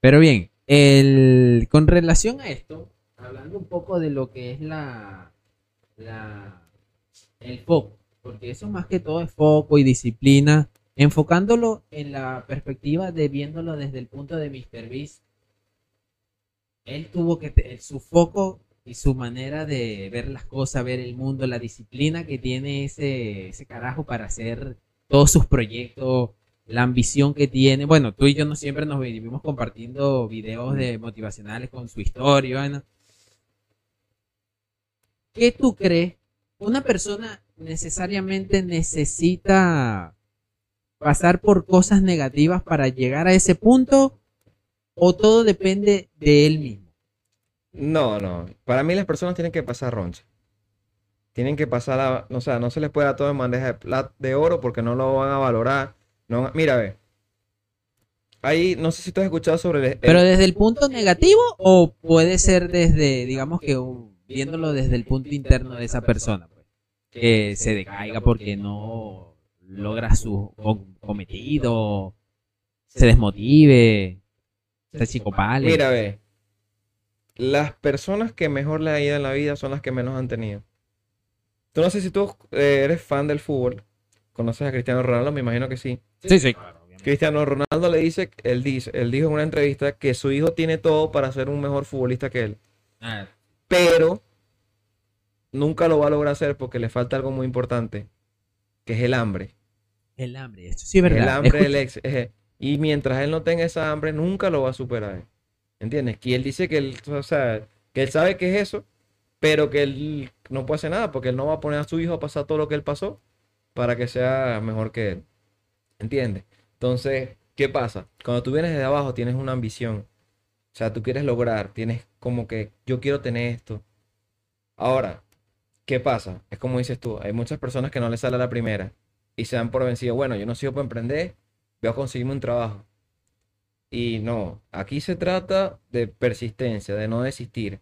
Pero bien, el, con relación a esto, hablando un poco de lo que es la, la el foco, porque eso más que todo es foco y disciplina, enfocándolo en la perspectiva de viéndolo desde el punto de Mr. Beast, él tuvo que su foco y su manera de ver las cosas, ver el mundo, la disciplina que tiene ese, ese carajo para hacer todos sus proyectos, la ambición que tiene. Bueno, tú y yo no siempre nos vivimos compartiendo videos de motivacionales con su historia. bueno. ¿Qué tú crees? ¿Una persona necesariamente necesita pasar por cosas negativas para llegar a ese punto? ¿O todo depende de él mismo? No, no. Para mí las personas tienen que pasar roncha. Tienen que pasar a, o sea, no se les puede dar todo en bandeja de plata de oro porque no lo van a valorar. No, mira, ve. Ahí, no sé si tú has escuchado sobre el, el- ¿Pero desde el punto negativo o puede ser desde, digamos que un- viéndolo desde el punto interno de esa persona? pues, que se decaiga porque no logra su co- cometido, se desmotive, se chicopale. Mira, ve. Las personas que mejor le ha ido en la vida son las que menos han tenido. Tú no sé si tú eh, eres fan del fútbol. ¿Conoces a Cristiano Ronaldo? Me imagino que sí. Sí, sí, claro. Cristiano Ronaldo le dice, él dice, él dijo en una entrevista que su hijo tiene todo para ser un mejor futbolista que él. Ah, Pero nunca lo va a lograr hacer porque le falta algo muy importante, que es el hambre. el hambre, esto sí es verdad. El hambre Escucha- del ex. eh, Y mientras él no tenga esa hambre, nunca lo va a superar. ¿Entiendes? Que él dice que él, o sea, que él sabe que es eso, pero que él no puede hacer nada porque él no va a poner a su hijo a pasar todo lo que él pasó para que sea mejor que él. ¿Entiendes? Entonces, ¿qué pasa? Cuando tú vienes desde abajo tienes una ambición. O sea, tú quieres lograr, tienes como que yo quiero tener esto. Ahora, ¿qué pasa? Es como dices tú, hay muchas personas que no les sale a la primera y se dan por vencido. Bueno, yo no sigo para emprender, voy a conseguirme un trabajo. Y no, aquí se trata de persistencia, de no desistir.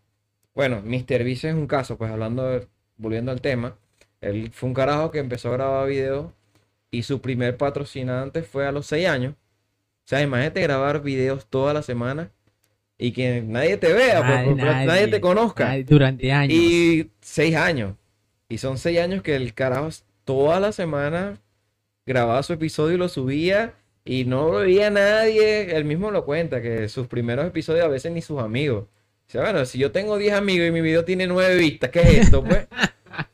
Bueno, Mr. Vice es un caso, pues hablando, de- volviendo al tema, él fue un carajo que empezó a grabar videos y su primer patrocinante fue a los 6 años. O sea, imagínate grabar videos toda la semana y que nadie te vea, pues, Nadie, porque nadie, nadie, te conozca. Durante años. Y seis años. Y son seis años que el carajo toda la semana grababa su episodio y lo subía y no lo veía nadie. Él mismo lo cuenta, que sus primeros episodios a veces ni sus amigos. O sea, bueno, si yo tengo 10 amigos y mi video tiene 9 vistas, ¿qué es esto, pues?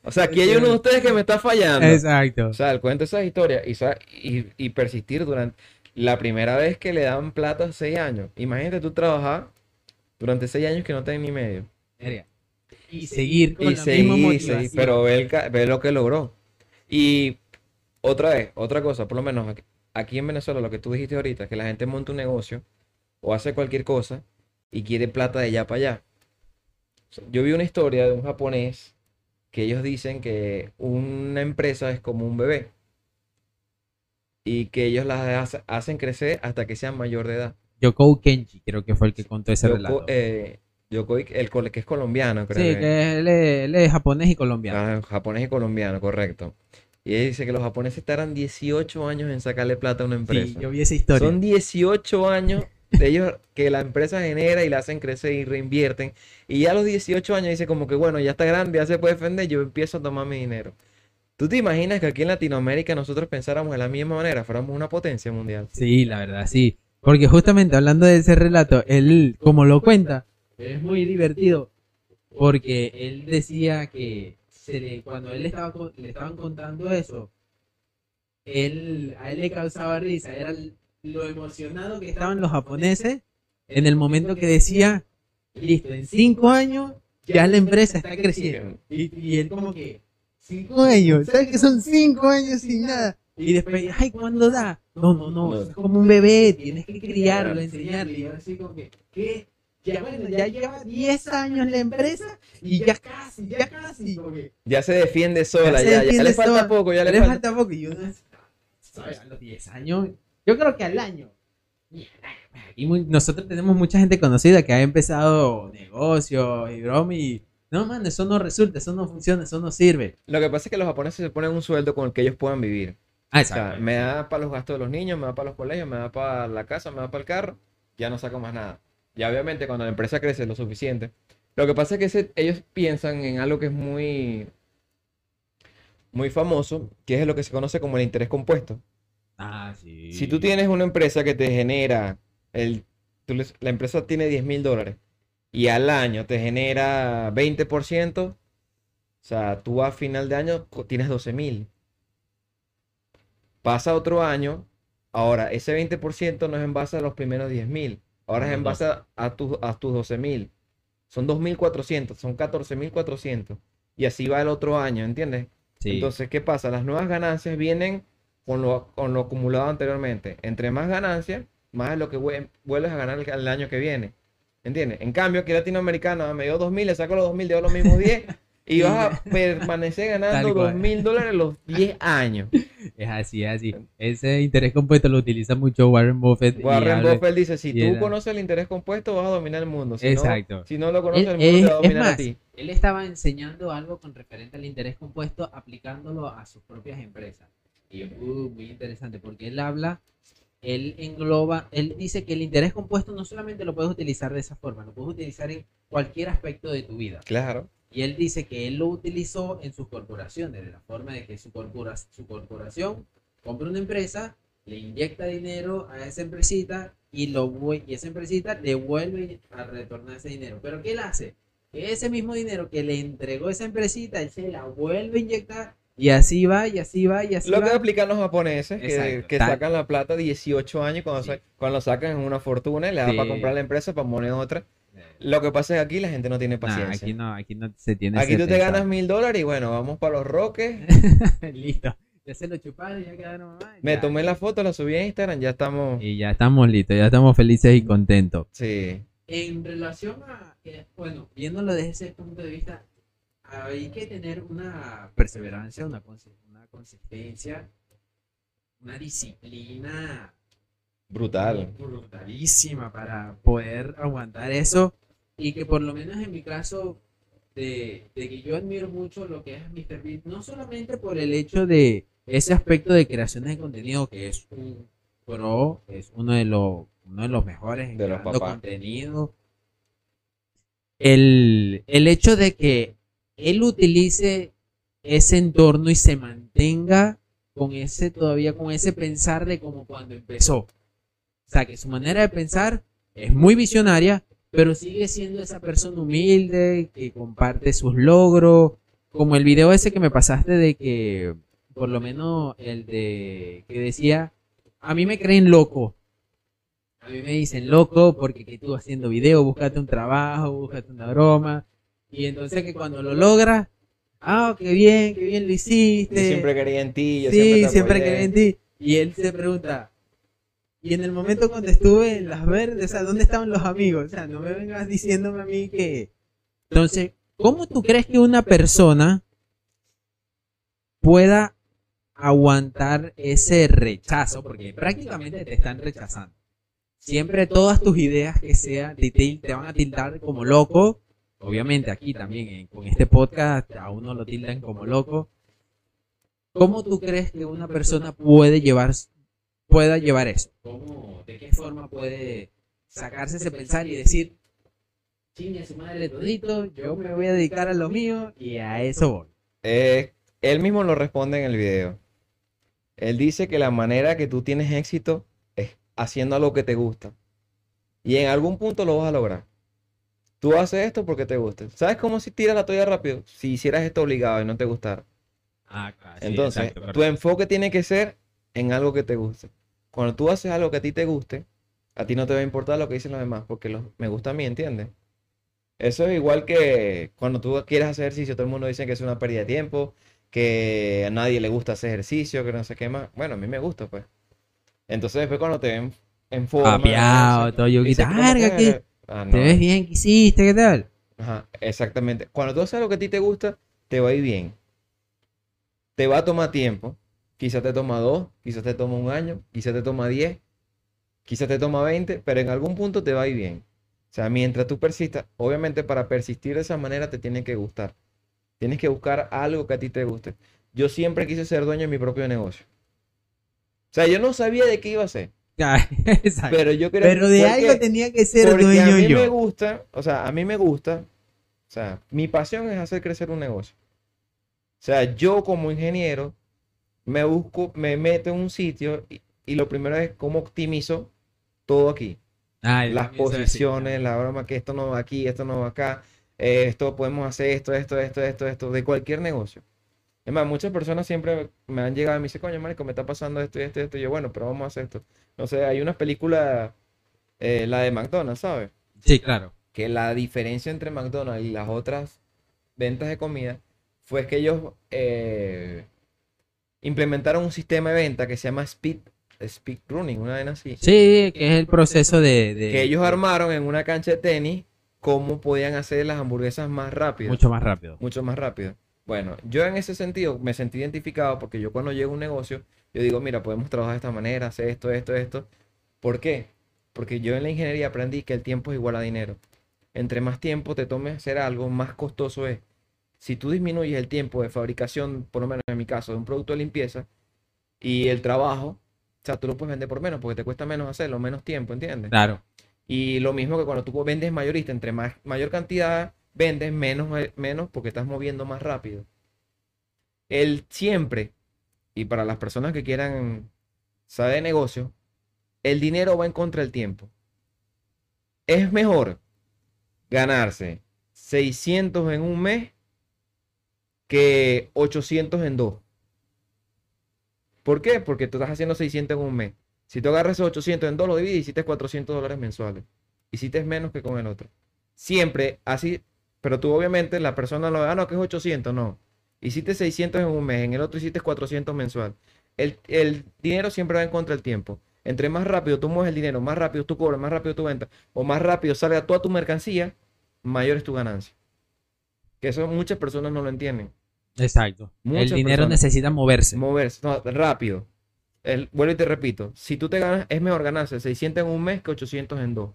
O sea, aquí hay uno de ustedes que me está fallando. Exacto. O sea, él cuenta esas historias y, y, y persistir durante la primera vez que le dan plata seis años. Imagínate tú trabajar durante seis años que no tenés ni medio. Y seguir con Y la seguir, misma seguir, pero ve, el ve lo que logró. Y otra vez, otra cosa, por lo menos aquí, aquí en Venezuela, lo que tú dijiste ahorita, que la gente monta un negocio o hace cualquier cosa y quiere plata de allá para allá. Yo vi una historia de un japonés que ellos dicen que una empresa es como un bebé y que ellos la hace- hacen crecer hasta que sean mayor de edad. Yoko Kenji, creo que fue el que contó ese Yoko- relato. eh, Yokoi, el que es colombiano, creo. sí, que- que él es, él es japonés y colombiano. Ah, japonés y colombiano, correcto. Y él dice que los japoneses tardan 18 años en sacarle plata a una sí, empresa. yo vi esa historia. Son 18 años de ellos que la empresa genera y la hacen crecer y reinvierten. Y ya a los 18 años dice como que bueno, ya está grande, ya se puede defender, yo empiezo a tomar mi dinero. ¿Tú te imaginas que aquí en Latinoamérica nosotros pensáramos de la misma manera, fuéramos una potencia mundial? Sí, la verdad, sí. Porque justamente hablando de ese relato, él, como lo cuenta, es muy divertido porque él decía que se le- cuando él estaba, le estaban contando eso, él, a él le causaba risa, era lo emocionado que estaban los japoneses en el momento que decía, listo, en cinco años ya la empresa está creciendo. Y, y él como que, cinco años, ¿sabes que son cinco años sin nada? Y después, ay, ¿cuándo da? No, no, no, es como un bebé, tienes que criarlo, enseñarle. Y así como que, ¿qué? Ya, bueno, ya lleva 10 años la empresa y ya casi, ya casi. Ya se defiende sola, se ya, ya, defiende le falta sola. poco, ya le, le falta. falta poco. Y uno es, ¿sabes? A los 10 años, yo creo que al año. Y muy- nosotros tenemos mucha gente conocida que ha empezado negocios y broma y no, man, eso no resulta, eso no funciona, eso no sirve. Lo que pasa es que los japoneses se ponen un sueldo con el que ellos puedan vivir. Ah, O sea, me da para los gastos de los niños, me da para los colegios, me da para la casa, me da para el carro, ya no saco más nada. Y obviamente cuando la empresa crece lo suficiente. Lo que pasa es que ese- ellos piensan en algo que es muy, muy famoso, que es lo que se conoce como el interés compuesto. Ah, sí. Si tú tienes una empresa que te genera, el, tú les- la empresa tiene 10 mil dólares y al año te genera 20%, o sea, tú a final de año tienes 12 mil. Pasa otro año, ahora ese 20% no es en base a los primeros 10 mil, ahora es en base a, a tus, a tus 12 mil. Son 2.400, son 14.400. Y así va el otro año, ¿entiendes? Sí. Entonces, ¿qué pasa? Las nuevas ganancias vienen con lo, con lo acumulado anteriormente. Entre más ganancias, más es lo que vue- vuelves a ganar el, el año que viene. ¿Entiendes? En cambio, aquí latinoamericano me dio 2.000, le saco los 2.000, dio los mismos 10 (laughs) y vas a (laughs) permanecer ganando cual. 2.000 dólares los 10 (laughs) años. Es así, es así. Ese interés compuesto lo utiliza mucho Warren Buffett. Warren Buffett dice, si tú conoces el interés compuesto, vas a dominar el mundo. Si Exacto. No, si no lo conoces, Él- el mundo te es- va a dominar a más, ti. Él estaba enseñando algo con referente al interés compuesto, aplicándolo a sus propias empresas. Y uh, muy interesante, porque él habla, él engloba, él dice que el interés compuesto no solamente lo puedes utilizar de esa forma, lo puedes utilizar en cualquier aspecto de tu vida. Claro. Y él dice que él lo utilizó en sus corporaciones, de la forma de que su, corpora- su corporación compra una empresa, le inyecta dinero a esa empresita y, lo, y esa empresita le vuelve a retornar ese dinero. Pero ¿qué él hace? Que ese mismo dinero que le entregó esa empresita, él se la vuelve a inyectar y así va, y así va, y así Lo va. que aplican los japoneses, que, Exacto, que sacan la plata 18 años, cuando, Sí. sa- cuando sacan una fortuna y le da Sí. para comprar la empresa, para poner otra. Lo que pasa es que aquí la gente no tiene Nah, paciencia. aquí no, aquí no se tiene Aquí tú te ganas mil dólares y bueno, vamos para los roques. (laughs) Listo. Ya se lo chuparon, ya quedaron mamá. Me tomé la foto, la subí a Instagram, ya estamos. Y ya estamos listos, ya estamos felices y contentos. Sí. En relación a, eh, bueno, viéndolo desde ese punto de vista, hay que tener una perseverancia, una, una consistencia, una disciplina Brutal. brutalísima para poder aguantar eso y que por lo menos en mi caso de, de que yo admiro mucho lo que es Mr. Beat, no solamente por el hecho de ese aspecto de creaciones de contenido que es un pro, es uno de los uno de los mejores en De creando contenido. El, el hecho de que él utilice ese entorno y se mantenga con ese todavía con ese pensar de como cuando empezó. O sea, que su manera de pensar es muy visionaria, pero sigue siendo esa persona humilde que comparte sus logros, como el video ese que me pasaste de que por lo menos el de que decía, a mí me creen loco. A mí me dicen loco porque que tú haciendo video, búscate un trabajo, búscate una broma. Y entonces que cuando lo logras, ah, qué bien, qué bien lo hiciste. Yo siempre quería en ti, yo sí, siempre te siempre en ti. Y él se pregunta, y en el momento cuando estuve en las verdes, o sea, ¿dónde estaban los amigos? O sea, no me vengas diciéndome a mí que... Entonces, ¿cómo tú crees que una persona pueda aguantar ese rechazo? Porque prácticamente te están rechazando. Siempre todas tus ideas que sean, te, te- van a tildar como loco. Obviamente aquí también, eh, con este podcast, a uno lo tildan como loco. ¿Cómo tú crees que una persona puede llevar, pueda llevar eso? ¿Cómo, ¿De qué forma puede sacarse ese pensar y decir, chingue su madre todito, yo me voy a dedicar a lo mío y a eso voy? Eh, él mismo lo responde en el video. Él dice que la manera que tú tienes éxito es haciendo algo que te gusta. Y en algún punto lo vas a lograr. Tú haces esto porque te gusta. ¿Sabes cómo si tiras la toalla rápido? Si hicieras esto obligado y no te gustara. Ah, claro, sí, Entonces, exacto, tu enfoque tiene que ser en algo que te guste. Cuando tú haces algo que a ti te guste, a ti no te va a importar lo que dicen los demás, porque los, me gusta a mí, ¿entiendes? Eso es igual que cuando tú quieres hacer ejercicio, todo el mundo dice que es una pérdida de tiempo, que a nadie le gusta hacer ejercicio, que no sé qué más. Bueno, a mí me gusta, pues. Entonces después cuando te ven en forma, Papeado, todo. "¿Cómo "Verga, que-?" Ah, te ves bien, ¿qué hiciste? ¿Qué tal? Ajá, exactamente. Cuando tú haces algo que a ti te gusta, te va a ir bien. Te va a tomar tiempo. Quizás te toma dos, quizás te toma un año, quizás te toma diez, quizás te toma veinte, pero en algún punto te va a ir bien. O sea, mientras tú persistas, obviamente para persistir de esa manera te tiene que gustar. Tienes que buscar algo que a ti te guste. Yo siempre quise ser dueño de mi propio negocio. O sea, yo no sabía de qué iba a ser, (laughs) Exacto. pero yo quería... Pero de porque- algo tenía que ser porque dueño a mí yo. me gusta, o sea, a mí me gusta, o sea, mi pasión es hacer crecer un negocio. O sea, yo como ingeniero me busco, me meto en un sitio y, y lo primero es cómo optimizo todo aquí. Ay, Las posiciones, la broma que esto no va aquí, esto no va acá, eh, esto podemos hacer esto, esto, esto, esto, esto, de cualquier negocio. Es más, muchas personas siempre me han llegado y me dicen, coño, marico, me está pasando esto y esto y esto. Y yo, bueno, pero vamos a hacer esto. No sé, hay una película, eh, la de McDonald's, ¿sabes? Sí, claro. que la diferencia entre McDonald's y las otras ventas de comida fue que ellos eh, implementaron un sistema de venta que se llama Speed, Speed Running, una vez así, Sí, que es el proceso de... de- que ellos armaron en una cancha de tenis cómo podían hacer las hamburguesas más rápido, Mucho más rápido. mucho más rápido. Bueno, yo en ese sentido me sentí identificado porque yo cuando llego a un negocio, yo digo, mira, podemos trabajar de esta manera, hacer esto, esto, esto. ¿Por qué? Porque yo en la ingeniería aprendí que el tiempo es igual a dinero. Entre más tiempo te tome hacer algo, más costoso es. Si tú disminuyes el tiempo de fabricación, por lo menos en mi caso, de un producto de limpieza y el trabajo, o sea, tú lo puedes vender por menos porque te cuesta menos hacerlo, menos tiempo, ¿entiendes? Claro. Y lo mismo que cuando tú vendes mayorista, entre más, mayor cantidad vendes, menos, menos porque estás moviendo más rápido. El siempre, y para las personas que quieran saber de negocio, el dinero va en contra del tiempo. Es mejor ganarse 600 en un mes que 800 en dos. ¿Por qué? Porque tú estás haciendo 600 en un mes. Si tú agarras esos 800 en dos, lo divides, hiciste 400 dólares mensuales. Hiciste menos que con el otro. Siempre así, pero tú obviamente la persona lo ve, ah, no, que es 800, no. Hiciste 600 en un mes, en el otro hiciste 400 mensual. El, el dinero siempre va en contra del tiempo. Entre más rápido tú mueves el dinero, más rápido tú cobras, más rápido tú ventas, o más rápido salga toda tu mercancía, mayor es tu ganancia. Que eso muchas personas no lo entienden. Exacto. Muchas el dinero personas. necesita moverse. Moverse, no, rápido. El, vuelvo y te repito, si tú te ganas, es mejor ganarse 600 en un mes que 800 en dos.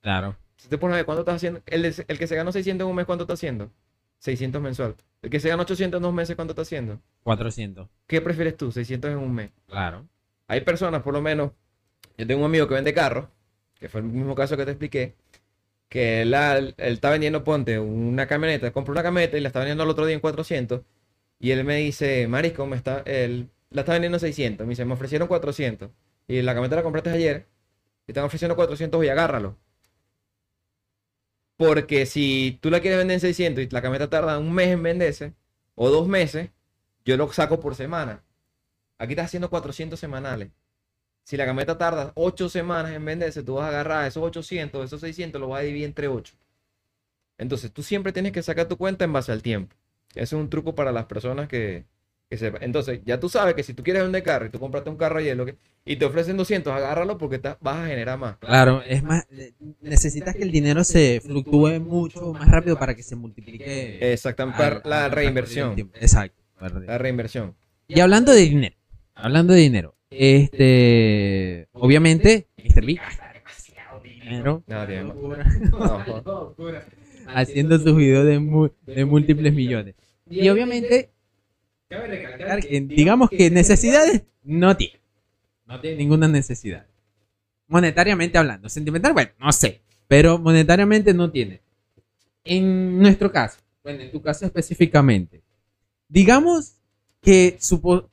claro. Si te pones a ver cuánto estás haciendo, el, de- el que se ganó 600 en un mes, ¿cuánto está haciendo? 600 mensual. El que se gana 800 en dos meses, ¿cuánto está haciendo? 400. ¿Qué prefieres tú? 600 en un mes. Claro. Hay personas, por lo menos, yo tengo un amigo que vende carros, que fue el mismo caso que te expliqué, que él, la- él está vendiendo, ponte, una camioneta, compró una camioneta y la está vendiendo al otro día en 400, y él me dice, Marisco, me está, él la está vendiendo en 600, me dice, me ofrecieron 400, y la camioneta la compraste ayer, y están ofreciendo 400 y agárralo. Porque si tú la quieres vender en 600 y la camioneta tarda un mes en venderse, o dos meses, yo lo saco por semana. Aquí estás haciendo 400 semanales. Si la camioneta tarda 8 semanas en venderse, tú vas a agarrar esos 800, esos 600, los vas a dividir entre 8. Entonces, tú siempre tienes que sacar tu cuenta en base al tiempo. Ese es un truco para las personas que, que sepan. Entonces, ya tú sabes que si tú quieres vender carro y tú compraste un carro ayer lo que- y te ofrecen 200, agárralo porque vas a generar más. Claro, es más, eh, necesitas que el dinero se fluctúe mucho más rápido para que se multiplique. Exactamente, para la al- al reinversión. Exacto. La reinversión. Y hablando de dinero, hablando de dinero, este, obviamente, Mr. Lee gasta demasiado dinero más. Ojo. haciendo sus videos de, mu- de múltiples millones. Y obviamente, cabe recalcar que digamos que necesidades no tiene. No tiene ninguna necesidad. Monetariamente hablando. Sentimental, bueno, no sé. Pero monetariamente no tiene. En nuestro caso, bueno, en tu caso específicamente, digamos que supo-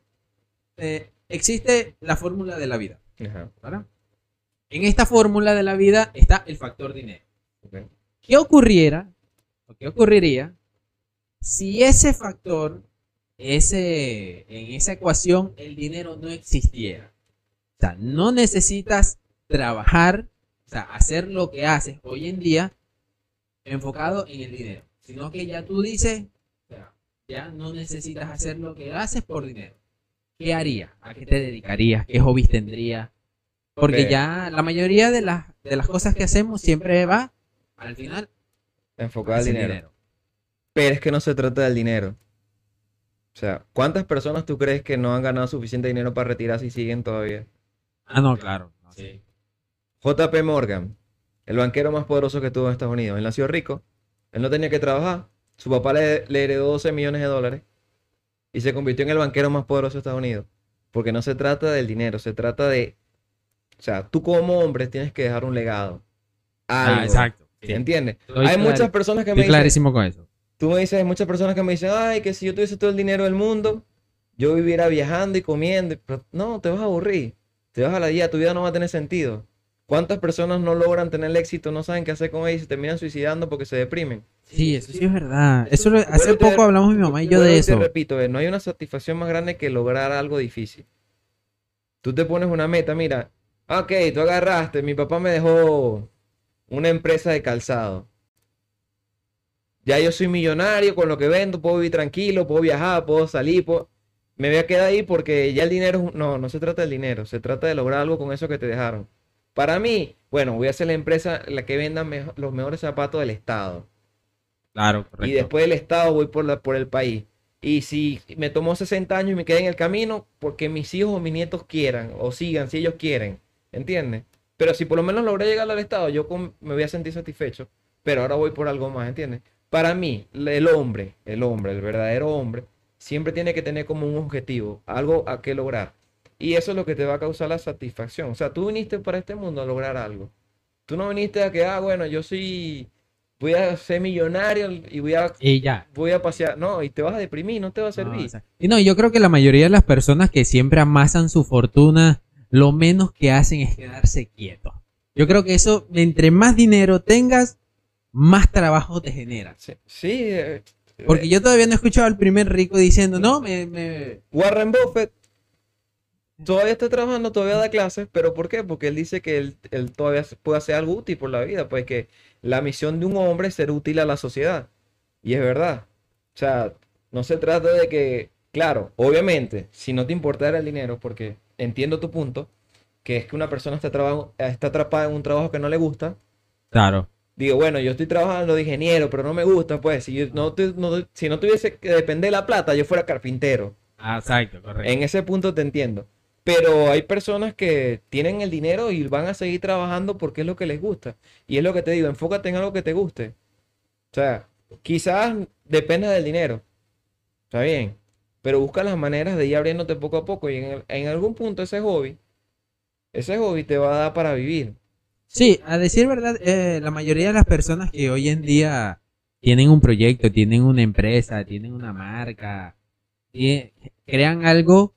eh, existe la fórmula de la vida. Ajá, ¿verdad? En esta fórmula de la vida está el factor dinero. ¿qué ocurriera o qué ocurriría si ese factor, ese, en esa ecuación, el dinero no existiera? O sea, no necesitas trabajar, o sea, hacer lo que haces hoy en día enfocado en el dinero, sino que ya tú dices, o sea, ya no necesitas hacer lo que haces por dinero. ¿Qué harías? ¿A qué te dedicarías? ¿Qué hobbies tendrías? Porque ya la mayoría de las, de las cosas que hacemos siempre va al final Enfocado al dinero. Pero es que no se trata del dinero. O sea, ¿cuántas personas tú crees que no han ganado suficiente dinero para retirarse y siguen todavía? Ah, no, claro. no, sí. JP Morgan, el banquero más poderoso que tuvo en Estados Unidos. Él nació rico, él no tenía que trabajar, su papá le, le heredó 12 millones de dólares y se convirtió en el banquero más poderoso de Estados Unidos. Porque no se trata del dinero, se trata de... O sea, tú como hombre tienes que dejar un legado. Ah, exacto. sí. ¿Entiendes? Estoy Hay muchas personas que me dicen, clarísimo con eso. tú me dices, hay muchas personas que me dicen, ay, que si yo tuviese todo el dinero del mundo, yo viviera viajando y comiendo. Pero no, te vas a aburrir. Te vas a la día, tu vida no va a tener sentido. ¿Cuántas personas no logran tener éxito, no saben qué hacer con ellos y se terminan suicidando porque se deprimen? Sí, eso sí es verdad. Eso lo- hace te- poco hablamos mi mamá y yo de y te eso. repito, eh, no hay una satisfacción más grande que lograr algo difícil. Tú te pones una meta, mira, ok, tú agarraste, mi papá me dejó una empresa de calzado. Ya yo soy millonario con lo que vendo, puedo vivir tranquilo, puedo viajar, puedo salir, puedo- me voy a quedar ahí porque ya el dinero, no, no se trata del dinero, se trata de lograr algo con eso que te dejaron. Para mí, bueno, voy a ser la empresa la que venda mejo- los mejores zapatos del estado. Claro, Y después del estado voy por, la, por el país. Y si me tomó 60 años y me quedé en el camino, porque mis hijos o mis nietos quieran o sigan si ellos quieren. ¿Entiendes? Pero si por lo menos logré llegar al estado, yo con- me voy a sentir satisfecho. Pero ahora voy por algo más, ¿entiendes? Para mí, el hombre, el hombre, el verdadero hombre, siempre tiene que tener como un objetivo, algo a qué lograr. Y eso es lo que te va a causar la satisfacción. O sea, tú viniste para este mundo a lograr algo. Tú no viniste a que, ah, bueno, yo soy, voy a ser millonario y voy a Y ya. voy a pasear. No, y te vas a deprimir, no te va a No, servir. o sea, y no, yo creo que la mayoría de las personas que siempre amasan su fortuna, lo menos que hacen es quedarse quietos. Yo creo que eso, entre más dinero tengas, más trabajo te genera. Sí, sí, eh, Porque yo todavía no he escuchado al primer rico diciendo, no, me, me- Warren Buffett todavía está trabajando, todavía da clases, pero ¿por qué? Porque él dice que él, él todavía puede hacer algo útil por la vida, pues que la misión de un hombre es ser útil a la sociedad. Y es verdad. O sea, no se trata de que, claro, obviamente, si no te importara el dinero, porque entiendo tu punto, que es que una persona está, traba- está atrapada en un trabajo que no le gusta, Claro. Digo, bueno, yo estoy trabajando de ingeniero, pero no me gusta, pues, si yo no, no- si no tuviese que depender de la plata, yo fuera carpintero. Ah, exacto, correcto. En ese punto te entiendo. Pero hay personas que tienen el dinero y van a seguir trabajando porque es lo que les gusta. Y es lo que te digo, enfócate en algo que te guste. O sea, quizás dependa del dinero. Está bien. Pero busca las maneras de ir abriéndote poco a poco. Y en, el- en algún punto ese hobby, ese hobby te va a dar para vivir. Sí, a decir verdad, eh, la mayoría de las personas que hoy en día tienen un proyecto, tienen una empresa, tienen una marca, crean algo,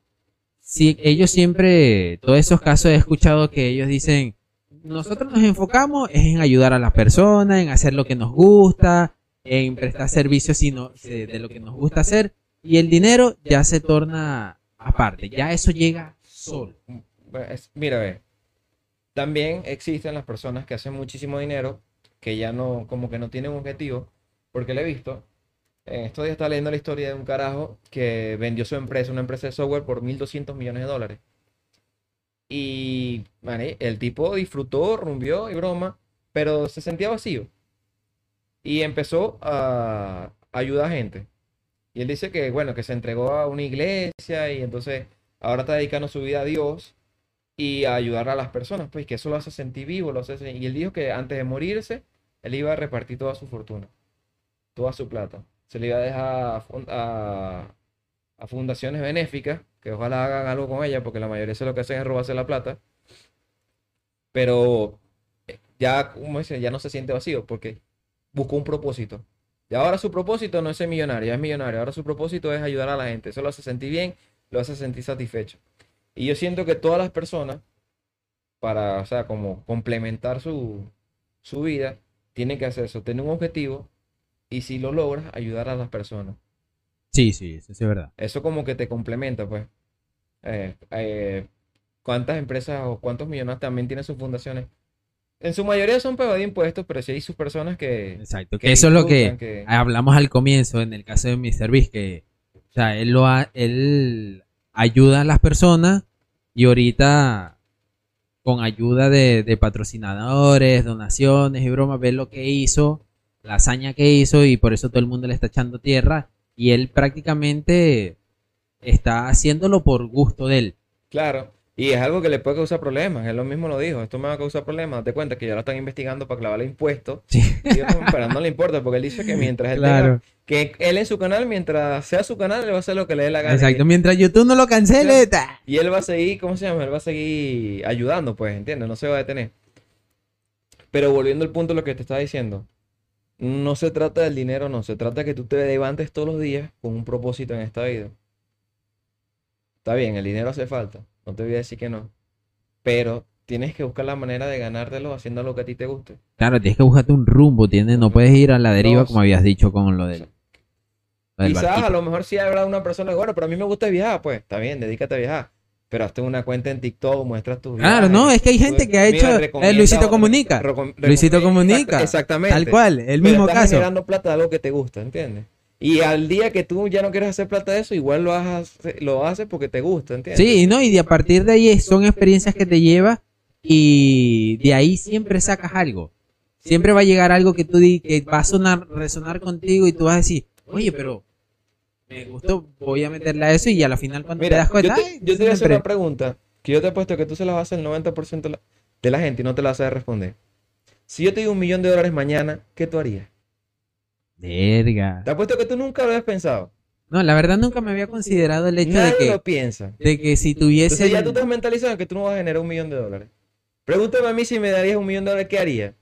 sí, ellos siempre, todos esos casos he escuchado que ellos dicen, nosotros nos enfocamos en ayudar a las personas, en hacer lo que nos gusta, en prestar servicios sino, de lo que nos gusta hacer, y el dinero ya se torna aparte, ya eso llega solo. Mira, ve. También existen las personas que hacen muchísimo dinero, que ya no, como que no tienen objetivo, porque lo he visto. En estos días estaba leyendo la historia de un carajo que vendió su empresa, una empresa de software, por 1.200 millones de dólares. Y, vale, el tipo disfrutó, rumbió y broma, pero se sentía vacío. Y empezó a ayudar a gente. Y él dice que, bueno, que se entregó a una iglesia y entonces ahora está dedicando su vida a Dios y a ayudar a las personas, pues que eso lo hace sentir vivo, lo hace Y él dijo que antes de morirse, él iba a repartir toda su fortuna, toda su plata. Se le iba a dejar a, a- fundaciones benéficas, que ojalá hagan algo con ella, porque la mayoría de lo que hacen es robarse la plata. Pero eh, ya, ya no se siente vacío, porque buscó un propósito. Y ahora su propósito no es ser millonario, es millonario. Ahora su propósito es ayudar a la gente. Eso lo hace sentir bien, lo hace sentir satisfecho. Y yo siento que todas las personas, para, o sea, como complementar su, su vida, tiene que hacer eso, tener un objetivo y si lo logras, ayudar a las personas. Sí, sí, eso sí es verdad. Eso como que te complementa, pues. Eh, eh, ¿cuántas empresas o cuántos millonarios también tienen sus fundaciones? En su mayoría son pagados de impuestos, pero sí hay sus personas que... Exacto, que, que eso es lo que hablamos al comienzo en el caso de Mr. Beast, que o sea, él lo ha- él ayuda a las personas y ahorita con ayuda de, de patrocinadores, donaciones y bromas, ve lo que hizo, la hazaña que hizo y por eso todo el mundo le está echando tierra y él prácticamente está haciéndolo por gusto de él. Claro, y es algo que le puede causar problemas, él lo mismo lo dijo, esto me va a causar problemas, date cuenta que ya lo están investigando para clavarle impuestos, Sí. pero no le (laughs) importa, porque él dice que mientras él Claro. tenga, que él en su canal, mientras sea su canal, él va a hacer lo que le dé la gana. Exacto, mientras YouTube no lo cancele. Y él va a seguir, ¿cómo se llama? Él va a seguir ayudando, pues, ¿entiendes? No se va a detener. Pero volviendo al punto de lo que te estaba diciendo, no se trata del dinero, no, se trata que tú te levantes todos los días con un propósito en esta vida. Está bien, el dinero hace falta, no te voy a decir que no, pero tienes que buscar la manera de ganártelo haciendo lo que a ti te guste. Claro, tienes que buscarte un rumbo, ¿entiendes? No puedes ir a la deriva No, como habías dicho con lo del, lo del Quizás a lo mejor sí habrá una persona, bueno, pero a mí me gusta viajar, pues, está bien, dedícate a viajar. Pero hazte una cuenta en TikTok, muestras tus Claro, viajes. no, es que hay gente Tú- que ha mira, hecho eh, Luisito Comunica. Luisito Comunica. Exactamente. Tal cual, el Pero mismo estás caso. generando plata de algo que te gusta, ¿entiendes? Y al día que tú ya no quieres hacer plata de eso, igual lo haces, lo haces porque te gusta, ¿entiendes? Sí, ¿no? Y de a partir de ahí son experiencias que te llevas y de ahí siempre sacas algo. Siempre va a llegar algo que tú di, que va a sonar, resonar contigo y tú vas a decir, oye, pero me gustó, voy a meterle a eso y a la final cuando te Mira, das cuenta, yo te, "Ay, yo te voy a hacer siempre". una pregunta que yo te he puesto que tú se la vas a hacer el 90% de la, gente y no te la vas a responder. Si yo te digo un millón de dólares mañana, ¿qué tú harías? Verga. Te apuesto que tú nunca lo habías pensado. No, la verdad nunca me había considerado el hecho Nadie de que, lo piensa. de que si tuviese... Entonces ya tú estás mentalizado en que tú no vas a generar un millón de dólares. Pregúntame a mí si me darías un millón de dólares, ¿qué haría?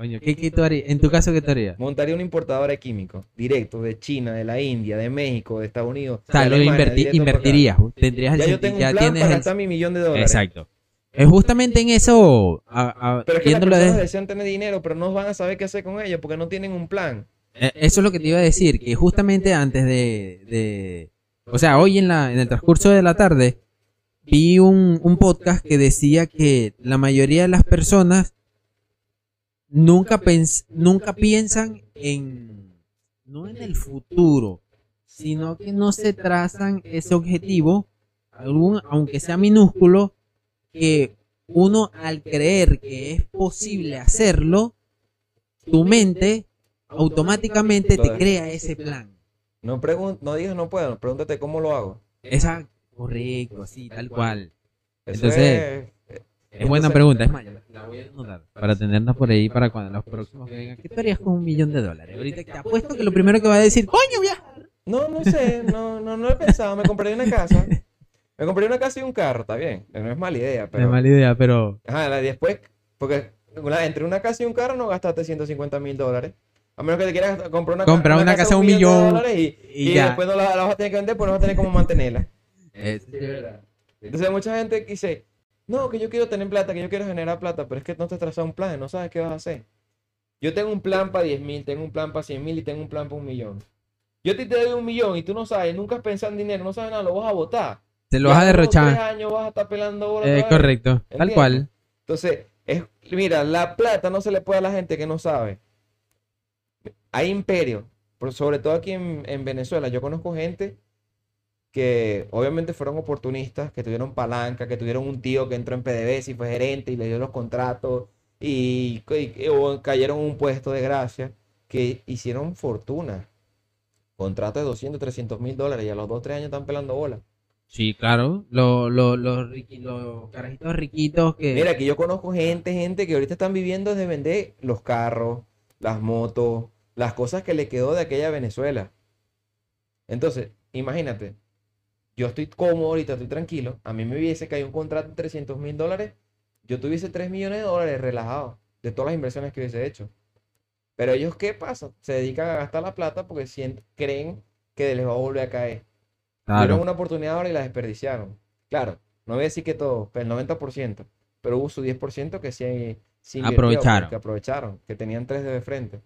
¿Qué, qué tú harías? En tu caso, ¿qué tú harías? Montaría una importadora de químicos, directo, de China, de la India, de México, de Estados Unidos. O sea, de lo inverti- invertirías. Tendrías el Ya yo tengo un ya plan tienes para el- gastar mi millón de dólares. Exacto. Es justamente en eso, a- a- Pero es que las personas de- desean tener dinero, pero no van a saber qué hacer con ello porque no tienen un plan. eh, eso es lo que te iba a decir, que justamente antes de, de- o sea, hoy en la, en el transcurso de la tarde, vi un, un podcast que decía que la mayoría de las personas nunca, pens- nunca piensan en, no en el futuro, sino que no se trazan ese objetivo, algún, aunque sea minúsculo, que uno al creer que es posible hacerlo, tu mente automáticamente te crea ese plan. No, no digas no puedo, pregúntate cómo lo hago. Esa, correcto, así, tal cual. Eso Entonces, es- buena pregunta, es más, la voy a anotar para tenerla por ahí para cuando los próximos que vengan. ¿Qué tú harías con un millón de dólares? Ahorita te apuesto que lo primero que va a decir, coño, viajar. No, no sé, no, no, no he pensado. Me compraría una casa. (laughs) Me compraría una casa y un carro, está bien. No es mala idea, No pero. es mala idea, pero Ajá, la- después, porque entre una casa y un carro no gastaste 150 mil dólares. A menos que te quieras comprar una, ca- Comprar una casa a un millón de dólares y, y y ya. después no la, la vas a tener que vender, pues no vas a tener cómo mantenerla. Es- sí, es verdad. Entonces, mucha gente dice: No, que yo quiero tener plata, que yo quiero generar plata, pero es que no te has trazado un plan, no sabes qué vas a hacer. Yo tengo un plan para 10 mil, tengo un plan para 100 mil y tengo un plan para un millón. Yo ti te doy un millón y tú no sabes, nunca has pensado en dinero, no sabes nada, lo vas a botar. Te lo vas a en unos tres derrochar. años vas a estar pelando Eh, vez. correcto, tal cual. Entonces, es, mira, la plata no se le puede a la gente que no sabe. Hay imperio, sobre todo aquí en, en Venezuela. Yo conozco gente que obviamente fueron oportunistas, que tuvieron palanca, que tuvieron un tío que entró en PDVSA y fue gerente y le dio los contratos y, y- o cayeron un puesto de gracia, que hicieron fortuna. Contratos de 200, 300 mil dólares y a los 2, 3 años están pelando bola. Sí, claro. Los lo, los riqui- los carajitos riquitos que. Mira, que yo conozco gente, gente que ahorita están viviendo de vender los carros, las motos, las cosas que le quedó de aquella Venezuela. Entonces, imagínate, yo estoy cómodo ahorita, estoy tranquilo. A mí me hubiese caído un contrato de 300 mil dólares, yo tuviese 3 millones de dólares relajados de todas las inversiones que hubiese hecho. Pero ellos, ¿qué pasa? Se dedican a gastar la plata porque creen que les va a volver a caer. Tuvieron Claro. una oportunidad ahora y la desperdiciaron. Claro, no voy a decir que todo, pero el 90%, pero hubo su 10% que sí invirtió, Aprovecharon. porque aprovecharon, que tenían tres de frente.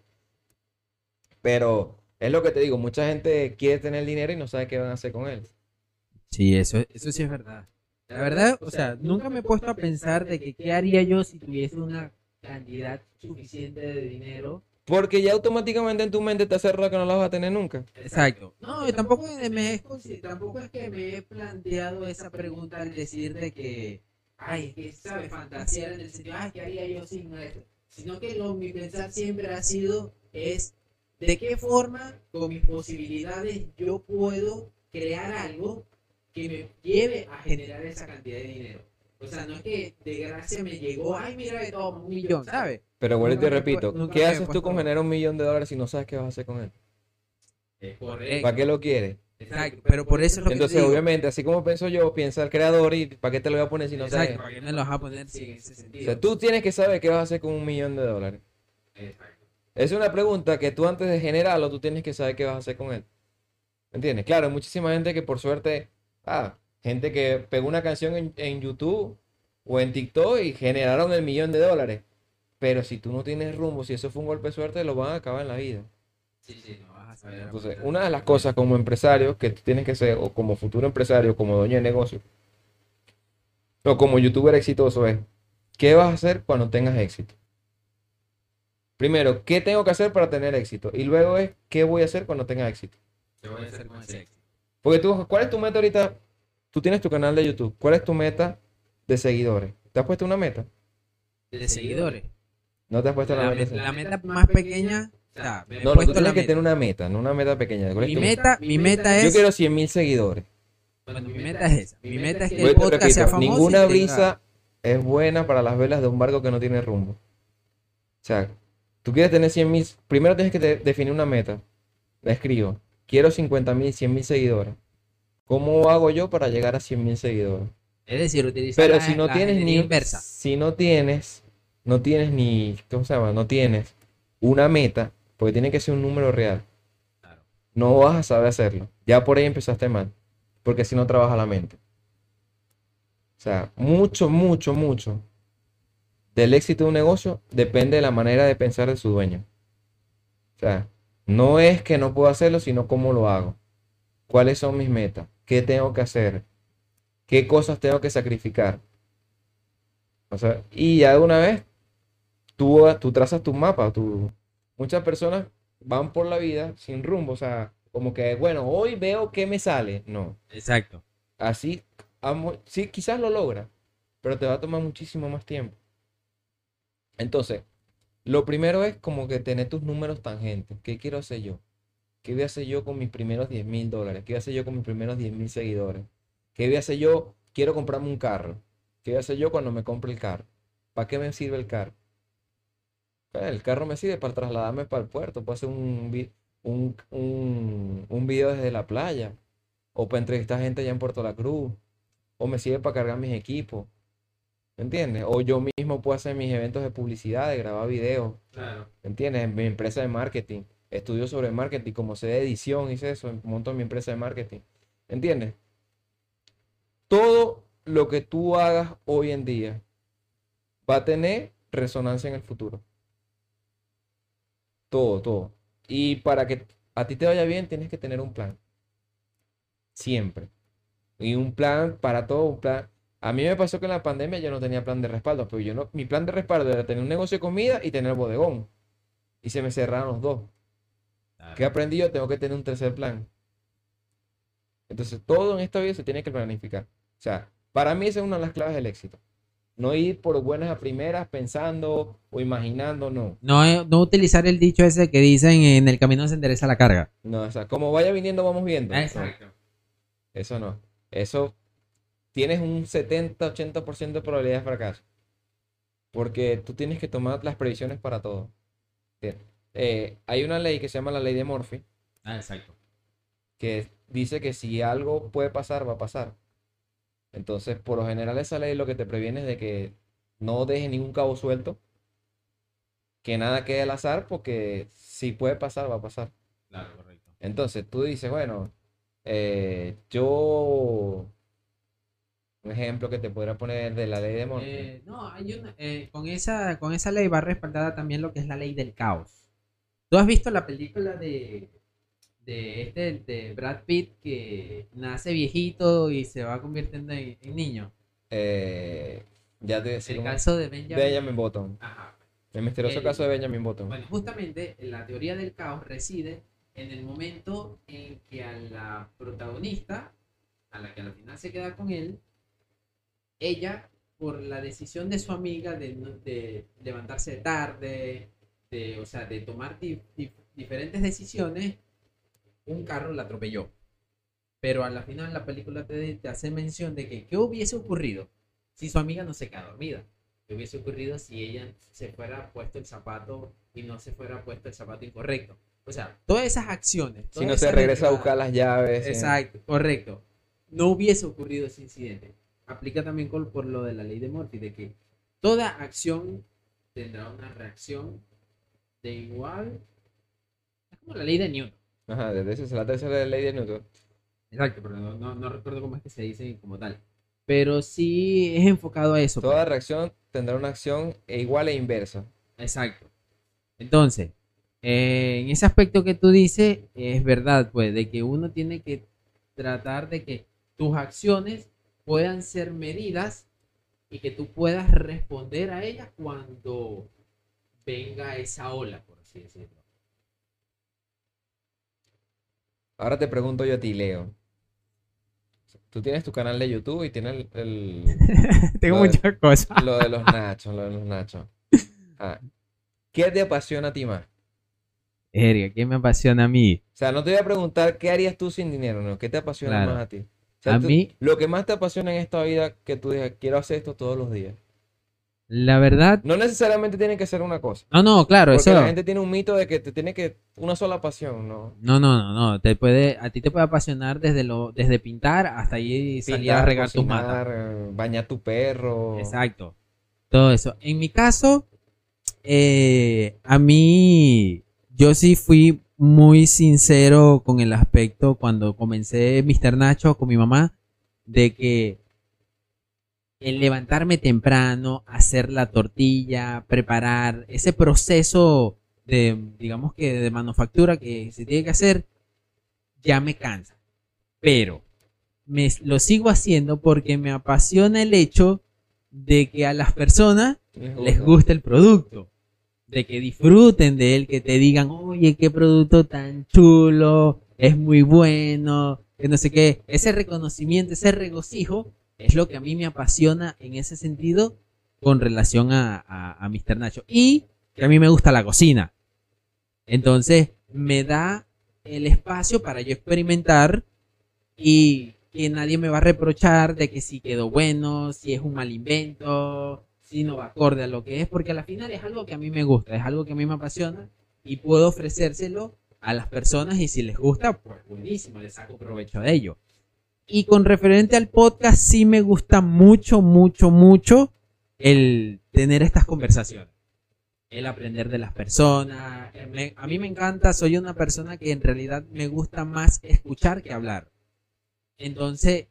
Pero es lo que te digo, mucha gente quiere tener dinero y no sabe qué van a hacer con él. Sí, eso, eso sí es verdad. La verdad, o sea, nunca me he puesto a pensar de que qué haría yo si tuviese una cantidad suficiente de dinero. Porque ya automáticamente en tu mente te cerrado que no la vas a tener nunca. Exacto. No, tampoco me es, tampoco es que me he planteado esa pregunta al decir de que, ay, que sabes, fantasear en el sentido, ay, ¿qué haría yo sin esto? Sino que lo, mi pensar siempre ha sido, es, ¿de qué forma con mis posibilidades yo puedo crear algo que me lleve a generar esa cantidad de dinero? O sea, no es que de gracia me llegó, ay, mira, de todo, un millón, ¿sabes? Pero vuelvo y te repito, nunca ¿qué haces tú con generar un millón de dólares si no sabes qué vas a hacer con él? Correcto. ¿Para qué lo quieres? Exacto, pero por eso es lo que Entonces, te digo. obviamente, así como pienso yo, piensa el creador y ¿para qué te lo voy a poner si no Exacto, sabes? ¿para qué me lo vas a poner si en ese O sentido? sea, tú tienes que saber qué vas a hacer con un millón de dólares. Exacto. Es una pregunta que tú antes de generarlo, tú tienes que saber qué vas a hacer con él. ¿Entiendes? Claro, hay muchísima gente que por suerte, ah, gente que pegó una canción en, en YouTube o en TikTok y generaron el millón de dólares. Pero si tú no tienes rumbo, si eso fue un golpe de suerte, lo van a acabar en la vida. Sí, sí, no vas a saber. Entonces, una de las cosas como empresario que tú tienes que ser, o como futuro empresario, como dueño de negocio, o como youtuber exitoso es, ¿qué vas a hacer cuando tengas éxito? Primero, ¿qué tengo que hacer para tener éxito? Y luego es, ¿qué voy a hacer cuando tenga éxito? ¿Qué voy a hacer con ese éxito? Porque tú, ¿cuál es tu meta ahorita? Tú tienes tu canal de YouTube. ¿Cuál es tu meta de seguidores? ¿Te has puesto una meta? De seguidores. ¿No te has puesto la, La, meta? met- la meta más pequeña, o sea, me he No, no, tú puesto tienes que meta. tener una meta, no una meta pequeña. ¿Cuál es Mi tu meta, mi meta Yo es, quiero 100 mil seguidores. bueno, mi meta es esa. Mi meta es que el podcast sea famoso. ninguna tenga- brisa es buena para las velas de un barco que no tiene rumbo. O sea, tú quieres tener 100 mil, primero tienes que te- definir una meta. La escribo. Quiero 50 mil, 100 mil seguidores. ¿Cómo hago yo para llegar a 100 mil seguidores? Es decir, utilizar Pero la- si no la tienes ni, inversa. si no tienes, no tienes ni, ¿cómo se llama? No tienes una meta, porque tiene que ser un número real. Claro. No vas a saber hacerlo. Ya por ahí empezaste mal, porque si no trabaja la mente. O sea, mucho, mucho, mucho del éxito de un negocio depende de la manera de pensar de su dueño. O sea, no es que no puedo hacerlo, sino cómo lo hago. ¿Cuáles son mis metas? ¿Qué tengo que hacer? ¿Qué cosas tengo que sacrificar? O sea, y ya de una vez, tú, tú trazas tu mapa. Tú... Muchas personas van por la vida sin rumbo. O sea, como que, bueno, hoy veo qué me sale. No. Exacto. Así, amo- sí, quizás lo logra, pero te va a tomar muchísimo más tiempo. Entonces, lo primero es como que tener tus números tangentes. ¿Qué quiero hacer yo? ¿Qué voy a hacer yo con mis primeros 10 mil dólares? ¿Qué voy a hacer yo con mis primeros 10 mil seguidores? ¿Qué voy a hacer yo? Quiero comprarme un carro. ¿Qué voy a hacer yo cuando me compre el carro? ¿Para qué me sirve el carro? El carro me sirve para trasladarme para el puerto. Puedo hacer un, un, un, un video desde la playa o para entrevistar gente allá en Puerto La Cruz, o me sirve para cargar mis equipos, ¿me entiendes? O yo mismo puedo hacer mis eventos de publicidad, de grabar videos, Claro. ¿me entiendes? En mi empresa de marketing, estudio sobre marketing, como sé de edición, hice eso, monto mi empresa de marketing, ¿entiendes? Todo lo que tú hagas hoy en día va a tener resonancia en el futuro. Todo, todo. Y para que a ti te vaya bien, tienes que tener un plan. Siempre. Y un plan para todo, un plan. A mí me pasó que en la pandemia yo no tenía plan de respaldo, pero yo no, mi plan de respaldo era tener un negocio de comida y tener bodegón. Y se me cerraron los dos. Claro. ¿Qué aprendí yo? Tengo que tener un tercer plan. Entonces, todo en esta vida se tiene que planificar. O sea, para mí esa es una de las claves del éxito. No ir por buenas a primeras pensando o imaginando, no. No, eh, no utilizar el dicho ese que dicen en el camino se endereza la carga. No, o sea, como vaya viniendo, vamos viendo. No, Exacto. eso no. Eso tienes un 70-80% de probabilidad de fracaso. Porque tú tienes que tomar las previsiones para todo. Eh, hay una ley que se llama la ley de Murphy, Ah, exacto. que dice que si algo puede pasar, va a pasar. Entonces, por lo general, esa ley lo que te previene es de que no dejes ningún cabo suelto, que nada quede al azar, porque si puede pasar, va a pasar. Claro, correcto. Entonces, tú dices, bueno, eh, yo, Un ejemplo que te podrá poner de la ley de Murphy. Eh, no, hay una, eh, con, esa, con esa ley va respaldada también lo que es la ley del caos. ¿Tú has visto la película de, de, este, de Brad Pitt que nace viejito y se va convirtiendo en, en niño? Eh, ya te decía. El caso de Benjamin. Benjamin Button. Ajá. El misterioso El- caso de Benjamin Button. Bueno, justamente la teoría del caos reside en el momento en que a la protagonista, a la que al final se queda con él, ella, por la decisión de su amiga de, de levantarse tarde, de, o sea, de tomar di- di- diferentes decisiones, un carro la atropelló. Pero a la final la película te, te hace mención de que qué hubiese ocurrido si su amiga no se queda dormida. ¿Qué hubiese ocurrido si ella se fuera puesto el zapato y no se fuera puesto el zapato incorrecto? O sea, todas esas acciones. Si no se regresa a buscar las llaves. eh. Exacto, correcto. No hubiese ocurrido ese incidente. Aplica también con- por lo de la ley de Murphy, de que toda acción tendrá una reacción de igual. Es como la ley de Newton. Ajá, desde eso es la tercera ley de Newton. Exacto, pero no, no- no recuerdo cómo es que se dice como tal. Pero sí es enfocado a eso. Toda pues. reacción tendrá una acción e igual e inversa. Exacto. Entonces, eh, en ese aspecto que tú dices, es verdad, pues, de que uno tiene que tratar de que tus acciones puedan ser medidas y que tú puedas responder a ellas cuando venga esa ola, por así decirlo. Ahora te pregunto yo a ti, Leo. Tú tienes tu canal de YouTube y tienes el, el- (laughs) Tengo de- muchas cosas. lo de los nachos, lo de los nachos. Ah, ¿Qué te apasiona a ti más? Erga, ¿qué me apasiona a mí? O sea, no te voy a preguntar qué harías tú sin dinero, ¿no? ¿Qué te apasiona Claro. más a ti? Sea, A tú- mí- Lo que más te apasiona en esta vida, que tú digas, quiero hacer esto todos los días. La verdad, No necesariamente tiene que ser una cosa. no, no, claro, Porque eso. la gente tiene un mito de que te tiene que una sola pasión, ¿no? No, no, no, no, te puede, a ti te puede apasionar desde lo, desde pintar hasta ahí salir a regar tus matas. bañar tu perro. Exacto. Todo eso. En mi caso, eh, a mí, yo sí fui muy sincero con el aspecto cuando comencé Mr. Nacho con mi mamá, de que el levantarme temprano, hacer la tortilla, preparar ese proceso de, digamos que de manufactura que se tiene que hacer, ya me cansa. Pero me, lo sigo haciendo porque me apasiona el hecho de que a las personas les gusta el producto, de que disfruten de él, que te digan, oye, qué producto tan chulo, es muy bueno, que no sé qué, ese reconocimiento, ese regocijo es lo que a mí me apasiona en ese sentido con relación a, a, a Mr. Nacho. Y que a mí me gusta la cocina. Entonces me da el espacio para yo experimentar y que nadie me va a reprochar de que si quedó bueno, si es un mal invento, si no va acorde a lo que es, porque al final es algo que a mí me gusta, es algo que a mí me apasiona y puedo ofrecérselo a las personas y si les gusta, pues buenísimo, les saco provecho de ello. Y con referente al podcast, sí me gusta mucho, mucho, mucho el tener estas conversaciones. El aprender de las personas. A mí me encanta, soy una persona que en realidad me gusta más escuchar que hablar. Entonces,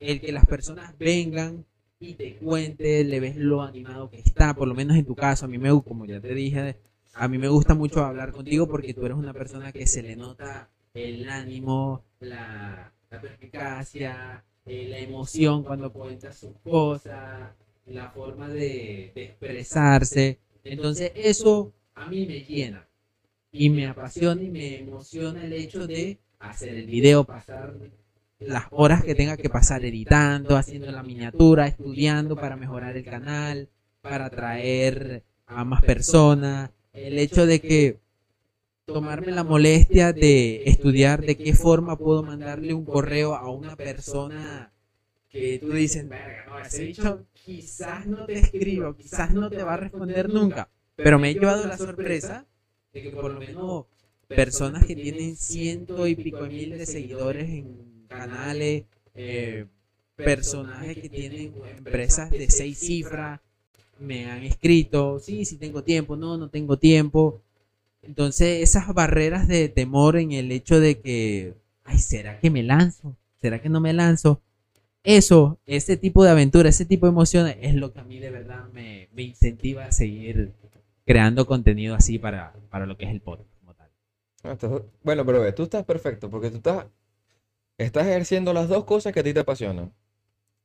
el que las personas vengan y te cuenten, le ves lo animado que está, por lo menos en tu caso, a mí me como ya te dije, a mí me gusta mucho hablar contigo porque tú eres una persona que se le nota el ánimo, la, la perspicacia, eh, la emoción cuando cuentas sus cosas, la forma de, de expresarse. Entonces eso a mí me llena y me apasiona y me emociona el hecho de hacer el video, pasar las horas que tenga que pasar editando, haciendo la miniatura, estudiando para mejorar el canal, para atraer a más personas. El hecho de que tomarme la molestia de estudiar de qué forma puedo mandarle un correo a una persona que tú dices, no, ese bicho quizás no te escribo, quizás no te va a responder nunca. Pero me he llevado la sorpresa de que por lo menos personas que tienen ciento y pico de miles de seguidores en canales, eh, personajes que tienen empresas de seis cifras, me han escrito, sí, sí tengo tiempo, no, no tengo tiempo. Entonces esas barreras de temor en el hecho de que, ay, ¿será que me lanzo? ¿Será que no me lanzo? eso, ese tipo de aventura, ese tipo de emociones es lo que a mí de verdad me, me incentiva a seguir creando contenido así para, para lo que es el podcast. Ah, Bueno, pero ve, tú estás perfecto porque tú estás, estás ejerciendo las dos cosas que a ti te apasionan.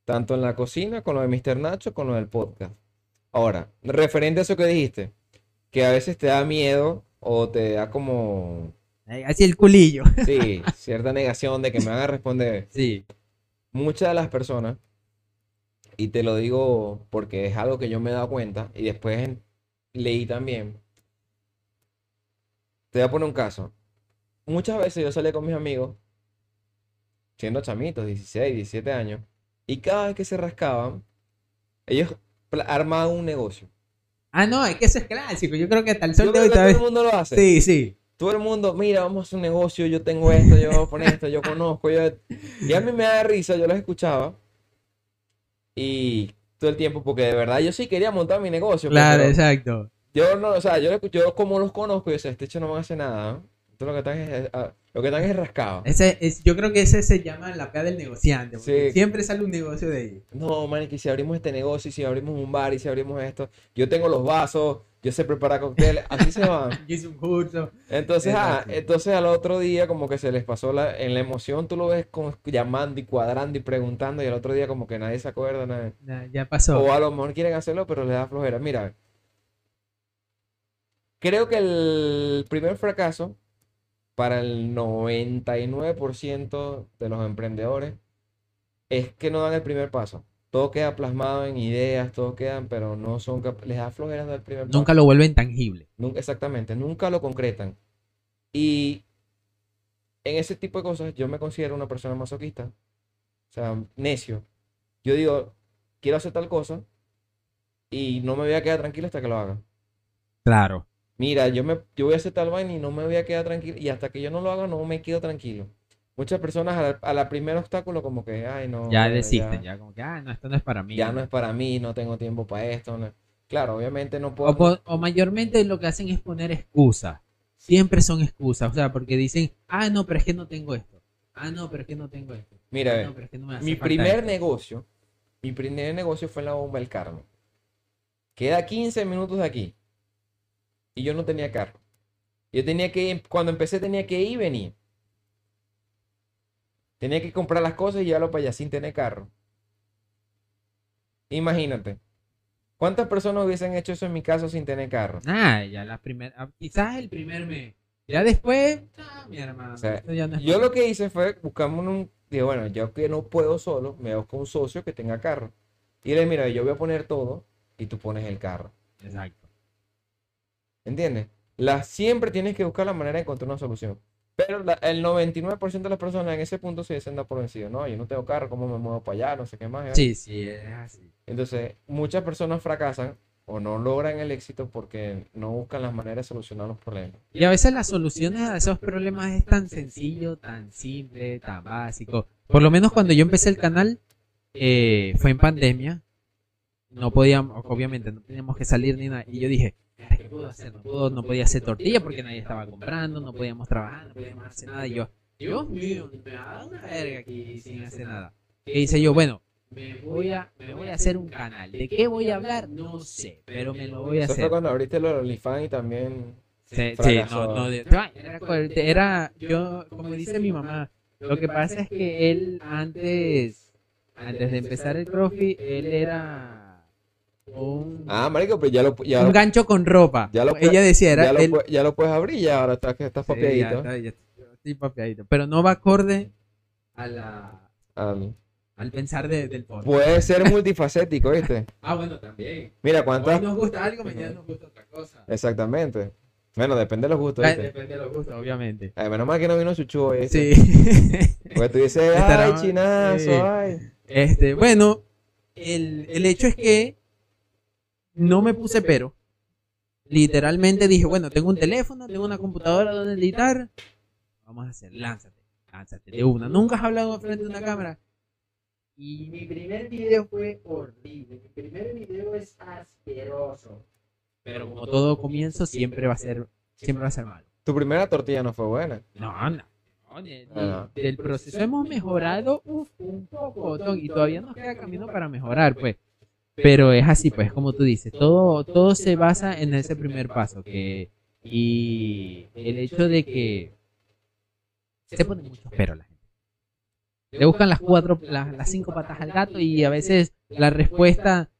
Tanto en la cocina, con lo de Mr. Nacho, con lo del podcast. Ahora, referente a eso que dijiste, que a veces te da miedo o te da como, Así el culillo. (laughs) sí, cierta negación de que me van a responder. Sí. Muchas de las personas, y te lo digo porque es algo que yo me he dado cuenta y después leí también. Te voy a poner un caso. Muchas veces yo salía con mis amigos, siendo chamitos, 16, 17 años, y cada vez que se rascaban, ellos armaban un negocio. Ah, no, es que eso es clásico. Yo creo que hasta el Yo sol de hoy todo el mundo lo hace. Sí, sí. Todo el mundo, mira, vamos a hacer un negocio, yo tengo esto, yo voy a poner esto, yo conozco, yo... (laughs) Y a mí me da risa, yo los escuchaba y todo el tiempo, porque de verdad yo sí quería montar mi negocio, pues, Claro, exacto. yo no, o sea, yo, yo como los conozco, yo sé, este hecho no me hace nada, ¿no? Entonces lo que están es, lo que están es rascado. Ese es, yo creo que ese se llama la pea del negociante. porque Sí. Siempre sale un negocio de ahí. No, man, que si abrimos este negocio, y si abrimos un bar, y si abrimos esto, yo tengo los vasos, yo sé preparar cócteles, así se van. (laughs) Yo hice un curso. Entonces, ah, entonces al otro día como que se les pasó la, en la emoción, tú lo ves como llamando y cuadrando y preguntando y al otro día como que nadie se acuerda, nadie- Ya, ya pasó. o a lo mejor quieren hacerlo pero les da flojera. Mira, creo que el primer fracaso para el 99% de los emprendedores es que no dan el primer paso. Todo queda plasmado en ideas, todo quedan, pero no son les da flojera dar el primer paso. Nunca lo vuelven tangible. Nunca, exactamente, nunca lo concretan. Y en ese tipo de cosas yo me considero una persona masoquista, o sea, necio. Yo digo, quiero hacer tal cosa y no me voy a quedar tranquilo hasta que lo haga. Claro. Mira, yo, me, yo voy a hacer tal vaina y no me voy a quedar tranquilo y hasta que yo no lo haga no me quedo tranquilo. Muchas personas a la, a la primer obstáculo como que, ay, no, Ya desisten, ya. como que, ah, no, esto no es para mí. ya no es para mí, no tengo tiempo para esto. no". Claro, obviamente no puedo... O, o mayormente lo que hacen es poner excusas. Siempre son excusas. O sea, porque dicen, ah, no, pero es que no tengo esto. Ah, no, pero es que no tengo esto. Mira, Ah, no, pero es que no me hace Mi primer esto". negocio, mi primer negocio fue en la Bomba del Carmen. Queda 15 minutos de aquí. Y yo no tenía carro. Yo tenía que, ir- cuando empecé tenía que ir y venir. Tenía que comprar las cosas y llevarlo para allá sin tener carro. Imagínate. ¿Cuántas personas hubiesen hecho eso en mi caso sin tener carro? Ah, ya la primera, quizás el primer mes. Ya después, ah, mi hermano, O sea, no Yo lo que hice fue buscarme un... Digo, bueno, yo que no puedo solo, me busco un socio que tenga carro. Y le mira, yo voy a poner todo y tú pones el carro. Exacto. ¿Entiendes? La, siempre tienes que buscar la manera de encontrar una solución. Pero la- el 99% de las personas en ese punto se dicen da por vencido. No, yo no tengo carro, ¿cómo me muevo para allá? No sé qué más. ¿eh? Sí, sí, es así. Entonces, muchas personas fracasan o no logran el éxito porque no buscan las maneras de solucionar los problemas. Y a veces las soluciones a esos problemas es tan sencillo, tan simple, tan básico. Por lo menos cuando yo empecé el canal, eh, fue en pandemia. No podíamos, obviamente, no teníamos que salir ni nada. Y yo dije, ¿qué puedo hacer? No, puedo- no podía hacer tortilla porque nadie estaba comprando, no podíamos trabajar, no podíamos hacer nada. Y yo, Dios mío, me da una verga aquí sin hacer nada. ¿Qué hice yo? Bueno, me voy a, me voy a hacer un canal. ¿De qué voy a hablar? No sé, pero me lo voy a hacer. cuando abriste los OnlyFans y también... Sí, sí, no, no, de- era, era, yo, como dice mi mamá, lo que pasa es que él antes, antes de empezar el profi, él era un, Ah, marico, pero ya lo, ya un lo, gancho con ropa. ya lo Ella decía, era ya lo ya puedes abrir ya ahora estás, que estás sí, papiadito. está, estoy papeadito, pero no va acorde a la, Al- al pensar de- del podcast. puede ser multifacético, ¿viste? (laughs) Ah, bueno, también. Mira, Hoy ¿cuántas? nos gusta algo, mañana nos gusta otra cosa. Exactamente. Bueno, depende de los gustos, ¿viste? Depende de los gustos, obviamente. Ay, menos mal que no vino Chuchu hoy, ¿viste? Sí. (laughs) Porque tú dices, ay, Estará- chinazo, sí. ay. Este, bueno, el, el hecho es que no me puse pero. Literalmente dije, bueno, tengo un teléfono, tengo una computadora donde editar. Vamos a hacer, lánzate, lánzate de una. Nunca has hablado frente a una cámara. Y mi primer video fue horrible. Mi primer video es asqueroso. Pero como todo comienzo, siempre va a ser, siempre va a ser malo. Tu primera tortilla no fue buena. No, no. de- Ah. del proceso hemos mejorado uf, un poco y todavía nos queda camino para mejorar, pues. Pero es así, pues, como tú dices, todo, todo se basa en ese primer paso. Que, y el hecho de que se ponen muchos peros la gente. Le buscan las cuatro, las, las cinco patas al gato y a veces la respuesta,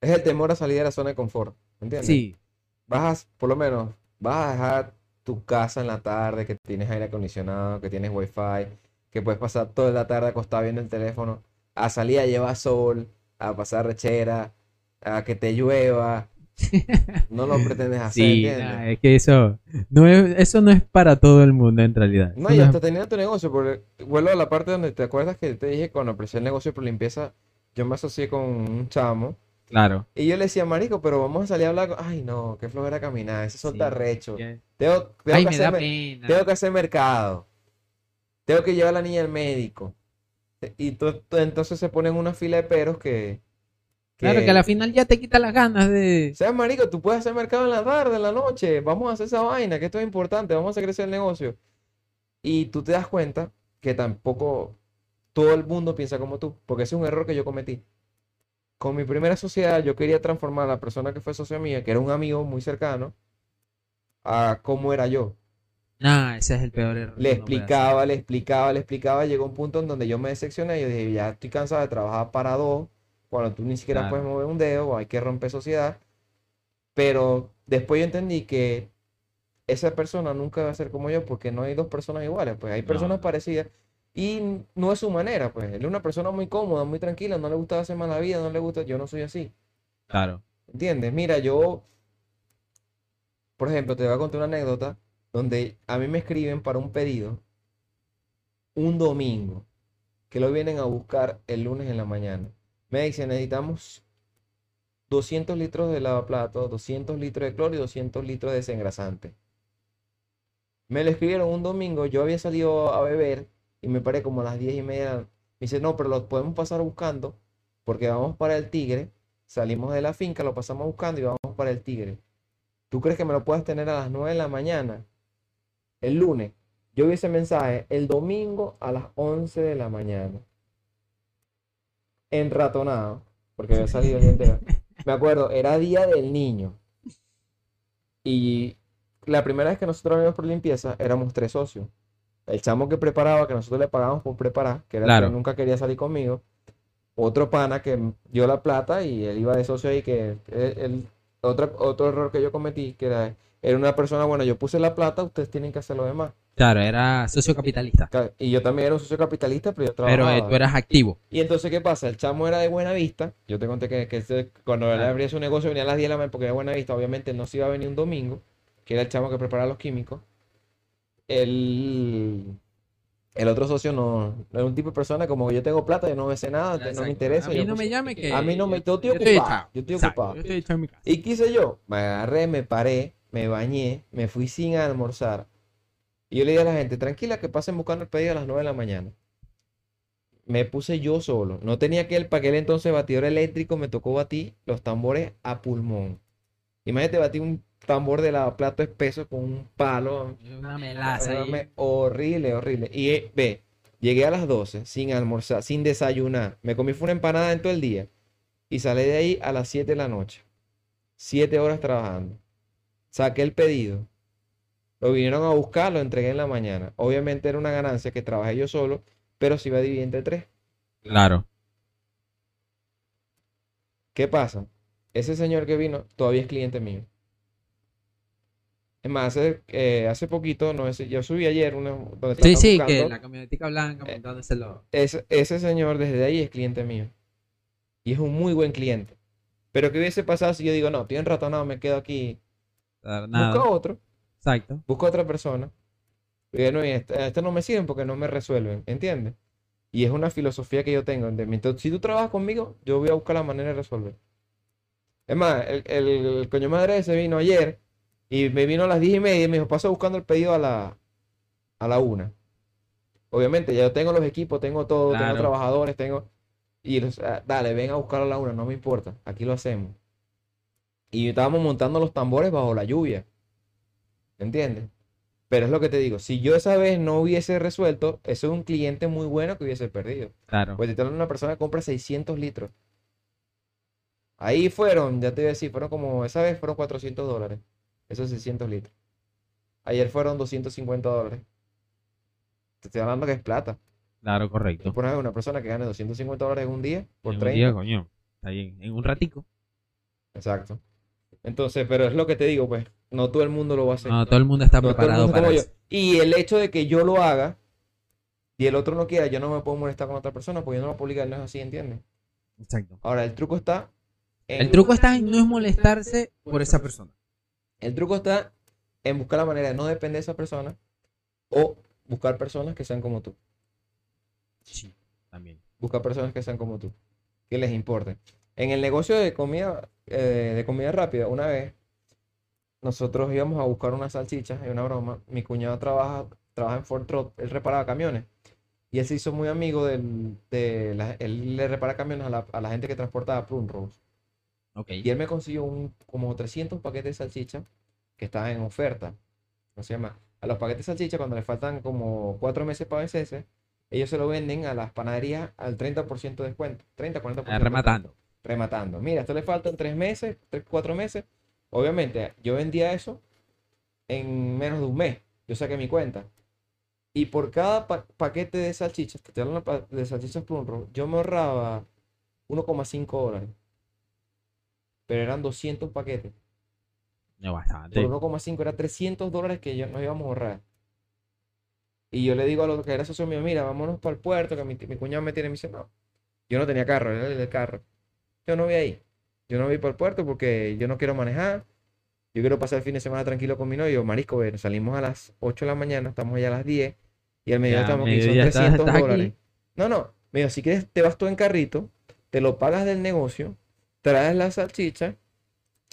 Es el temor a salir de la zona de confort. ¿Entiendes? sí, Vas por lo menos, vas a dejar tu casa en la tarde, que tienes aire acondicionado, que tienes wifi, que puedes pasar toda la tarde acostado viendo el teléfono, a salir a llevar sol, a pasar rechera, a que te llueva. No lo pretendes (laughs) hacer, sí, ¿entiendes? nah, es que eso no es, eso no es para todo el mundo en realidad. No, Eso y no es- hasta teniendo tu negocio, porque vuelvo a la parte donde te acuerdas que te dije cuando empecé el negocio por limpieza, yo me asocié con un chamo Claro. y yo le decía, marico, pero vamos a salir a hablar. Ay, no, qué flojera caminar, ese sol Sí. está recho. Tengo, tengo Ay, que me da hacerme- pena. tengo que hacer mercado. Tengo que llevar a la niña al médico. Y to- entonces se ponen una fila de peros que... Claro, que a la final ya te quita las ganas de... O sea, marico, tú puedes hacer mercado en la tarde, en la noche. Vamos a hacer esa vaina, que esto es importante. Vamos a hacer crecer el negocio. Y tú te das cuenta que tampoco todo el mundo piensa como tú. Porque ese es un error que yo cometí. Con mi primera sociedad, yo quería transformar a la persona que fue socio mía, que era un amigo muy cercano, a cómo era yo. Nah, ese es el peor error. Le explicaba, le explicaba, le explicaba. Llegó un punto en donde yo me decepcioné. Yo dije, ya estoy cansado de trabajar para dos, cuando tú ni siquiera Claro. puedes mover un dedo, o hay que romper sociedad. Pero después yo entendí que esa persona nunca va a ser como yo, porque no hay dos personas iguales. Pues hay personas no. parecidas y no es su manera. Pues él es una persona muy cómoda, muy tranquila, no le gusta hacer mala vida, no le gusta. Yo no soy así. Claro. ¿Entiendes? Mira, yo, por ejemplo, te voy a contar una anécdota donde a mí me escriben para un pedido un domingo, que lo vienen a buscar el lunes en la mañana. Me dicen, necesitamos 200 litros de lavaplatos, 200 litros de cloro y 200 litros de desengrasante. Me lo escribieron un domingo, yo había salido a beber y me paré como a las 10 y media. Me dice, no, pero lo podemos pasar buscando porque vamos para el Tigre. Salimos de la finca, lo pasamos buscando y vamos para el Tigre. ¿Tú crees que me lo puedes tener a las 9 de la mañana? El lunes. Yo vi ese mensaje el domingo a las 11 de la mañana. Enratonado, porque había salido el día entero. Me acuerdo, era día del niño. Y la primera vez que nosotros vimos por limpieza, éramos tres socios. El chamo que preparaba, que nosotros le pagábamos por preparar, que era el que nunca quería salir conmigo. Otro pana que dio la plata y él iba de socio ahí, que el, el- otro, otro error que yo cometí, que era, era una persona, bueno, yo puse la plata, ustedes tienen que hacer lo demás. Claro, era socio capitalista. Ca- Y yo también era un socio capitalista, pero yo Pero eh, trabajaba. tú eras activo. Y entonces, ¿qué pasa? El chamo era de Buena Vista. Yo te conté que, que ese- cuando él Claro. abría su negocio venía a las 10 de la mañana porque era Buena Vista. Obviamente no se iba a venir un domingo, que era el chamo que preparaba los químicos. El, el otro socio no, no era un tipo de persona como yo tengo plata, yo no me sé nada, no me interesa. A mí yo no puse- me llame que... A mí no me- yo estoy estoy ocupado, yo estoy ocupado. Yo estoy echado en mi casa. ¿Y qué hice yo? Me agarré, me paré, me bañé, me fui sin almorzar. Y yo le dije a la gente, tranquila, que pasen buscando el pedido a las 9 de la mañana. Me puse yo solo. No tenía que el para aquel entonces batidor eléctrico, me tocó batir los tambores a pulmón. Imagínate batir un tambor de lavaplato espeso con un palo. Una melaza ahí. Me- Horrible, horrible. Y eh, ve, llegué a las 12 sin almorzar, sin desayunar. Me comí fue una empanada en todo el día. Y salí de ahí a las 7 de la noche. 7 horas trabajando. Saqué el pedido. Lo vinieron a buscar, lo entregué en la mañana. Obviamente era una ganancia que trabajé yo solo, pero se iba a dividir entre tres. Claro. ¿Qué pasa? Ese señor que vino todavía es cliente mío. Es más, hace, eh, hace poquito, no sé, yo subí ayer una donde Sí, sí, buscando- que la camionetica blanca Eh, montándoselo. ese, ese señor desde ahí es cliente mío. Y es un muy buen cliente. Pero ¿qué hubiese pasado si yo digo, no, estoy enratonado, me quedo aquí? Busco Nada. otro, Exacto. busco otra persona. Y no, y este, este no me sirven porque no me resuelven, ¿entiendes? Y es una filosofía que yo tengo. de, mientras- si tú trabajas conmigo, yo voy a buscar la manera de resolver. Es más, el, el, el coño madre ese vino ayer y me vino a las 10 y media y me dijo, paso buscando el pedido a la, a la una. Obviamente, ya yo tengo los equipos, tengo todo, tengo trabajadores, tengo... Y los, ah, dale, ven a buscarlo a la una, no me importa, aquí lo hacemos. Y estábamos montando los tambores bajo la lluvia. ¿Entiendes? Pero es lo que te digo, si yo esa vez no hubiese resuelto, eso es un cliente muy bueno que hubiese perdido. Claro. Pues te una persona que compra 600 litros. Ahí fueron, ya te voy a decir, fueron como, esa vez fueron 400 dólares. Esos 600 litros. Ayer fueron 250 dólares. Te estoy hablando que es plata. Claro, Tú correcto. pones a una persona que gane 250 dólares en un día por En un 30. día, coño. Está bien. En un ratico. Exacto. Entonces, pero es lo que te digo, pues, no todo el mundo lo va a hacer. No, todo el mundo está No preparado mundo para yo. eso. Y el hecho de que yo lo haga y el otro no quiera, yo no me puedo molestar con otra persona porque yo no lo puedo no es así, ¿entiendes? Exacto. Ahora, el truco está en, El truco está en no es molestarse por esa persona. el truco está en buscar la manera de no depender de esa persona o buscar personas que sean como tú. Sí, también. Buscar personas que sean como tú, que les importe. En el negocio de comida, eh, de comida rápida, una vez nosotros íbamos a buscar unas salchichas, es una broma. Mi cuñado trabaja, trabaja en Ford Truck, él reparaba camiones. Y él se hizo muy amigo del, de la- él le repara camiones a la, a la gente que transportaba Plum Rolls. Ok. Y él me consiguió un, como 300 paquetes de salchicha que estaban en oferta. ¿Cómo se llama? A los paquetes de salchicha, cuando le faltan como 4 meses para vencerse, ellos se lo venden a las panaderías al 30% de descuento. 30, 40% de Está descuento. rematando. Rematando. Mira, esto le faltan 3 meses, 3, 4 meses. Obviamente, yo vendía eso en menos de un mes. Yo saqué mi cuenta. Y por cada pa- paquete de salchichas, que te hablan de salchichas Plum yo me ahorraba 1,5 dólares. Pero eran 200 paquetes. No, Por bastante. 1,5 era 300 dólares que yo, nos íbamos a ahorrar. Y yo le digo a los que era socio mío, mira, vámonos para el puerto, que mi, mi cuñado me tiene. Me dice, no. Yo no tenía carro, era el del carro. Yo no voy ahí. Yo no voy para el puerto porque yo no quiero manejar. Yo quiero pasar el fin de semana tranquilo con mi novio. Marisco, ve, salimos a las 8 de la mañana, estamos allá a las 10. Y al mediodía estamos aquí, son mediodía estás- 300 estás aquí. dólares. No, no. Me dijo, si quieres, te vas tú en carrito, te lo pagas del negocio, traes la salchicha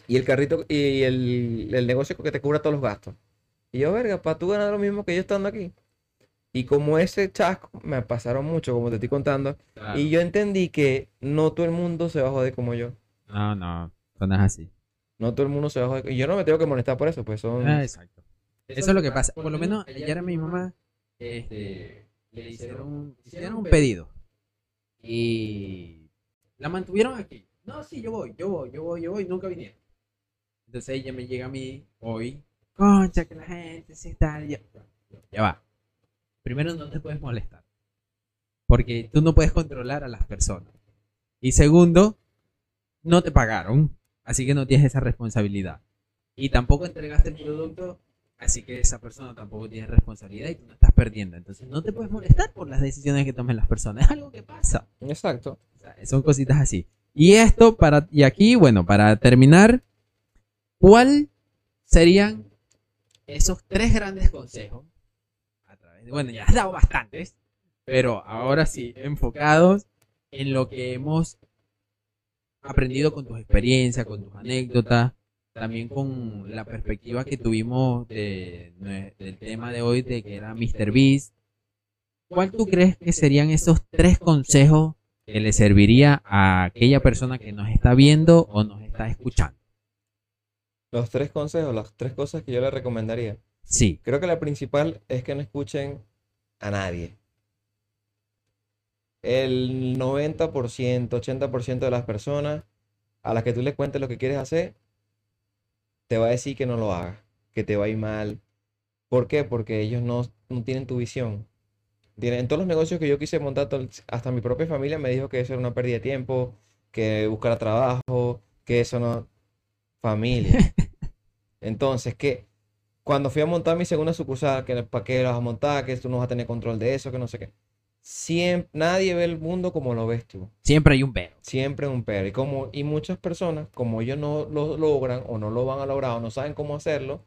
y el carrito y el, el negocio que te cubra todos los gastos. Y yo, verga, para tú ganar lo mismo que yo estando aquí. Y como ese chasco me pasaron mucho, como te estoy contando, Claro. y yo entendí que no todo el mundo se va a joder como yo. No, no. Eso no es así. No todo el mundo se va a joder. Y yo no me tengo que molestar por eso, pues son. Ah, exacto. Eso es lo que pasa. Por lo menos ayer a mi mamá este, le hicieron, hicieron un pedido. Y la mantuvieron aquí. No, sí, yo voy, yo voy, yo voy, yo voy. Nunca vinieron. Entonces ella me llega a mí hoy. Concha, que la gente se está. Ya, ya va. Primero, no te puedes molestar. Porque tú no puedes controlar a las personas. Y segundo, no te pagaron. Así que no tienes esa responsabilidad. Y tampoco entregaste el producto. Así que esa persona tampoco tiene responsabilidad y tú no estás perdiendo. Entonces no te puedes molestar por las decisiones que tomen las personas. Es algo que pasa. Exacto. O sea, son cositas así. Y esto para, y aquí, bueno, para terminar, ¿cuál serían esos tres grandes consejos? Bueno, ya has dado bastantes, pero ahora sí, enfocados en lo que hemos aprendido con tus experiencias, con tus anécdotas, también con la perspectiva que tuvimos de- de- del tema de hoy de que era Mr. Beast. ¿Cuál tú crees que serían esos tres consejos que le serviría a aquella persona que nos está viendo o nos está escuchando? Los tres consejos, las tres cosas que yo le recomendaría. Sí, Creo que la principal es que no escuchen a nadie. El 90%, 80% de las personas a las que tú le cuentes lo que quieres hacer, te va a decir que no lo hagas, que te va a ir mal. ¿Por qué? Porque ellos no, no tienen tu visión. Tienen- En todos los negocios que yo quise montar, hasta mi propia familia me dijo que eso era una pérdida de tiempo, que buscara trabajo, que eso no... Familia. (laughs) Entonces, que cuando fui a montar mi segunda sucursal, que para qué lo vas a montar, que tú no vas a tener control de eso, que no sé qué. Siempre, nadie ve el mundo como lo ves tú. siempre hay un pero. Siempre un pero. Y como, y muchas personas, como ellos no lo logran o no lo van a lograr o no saben cómo hacerlo,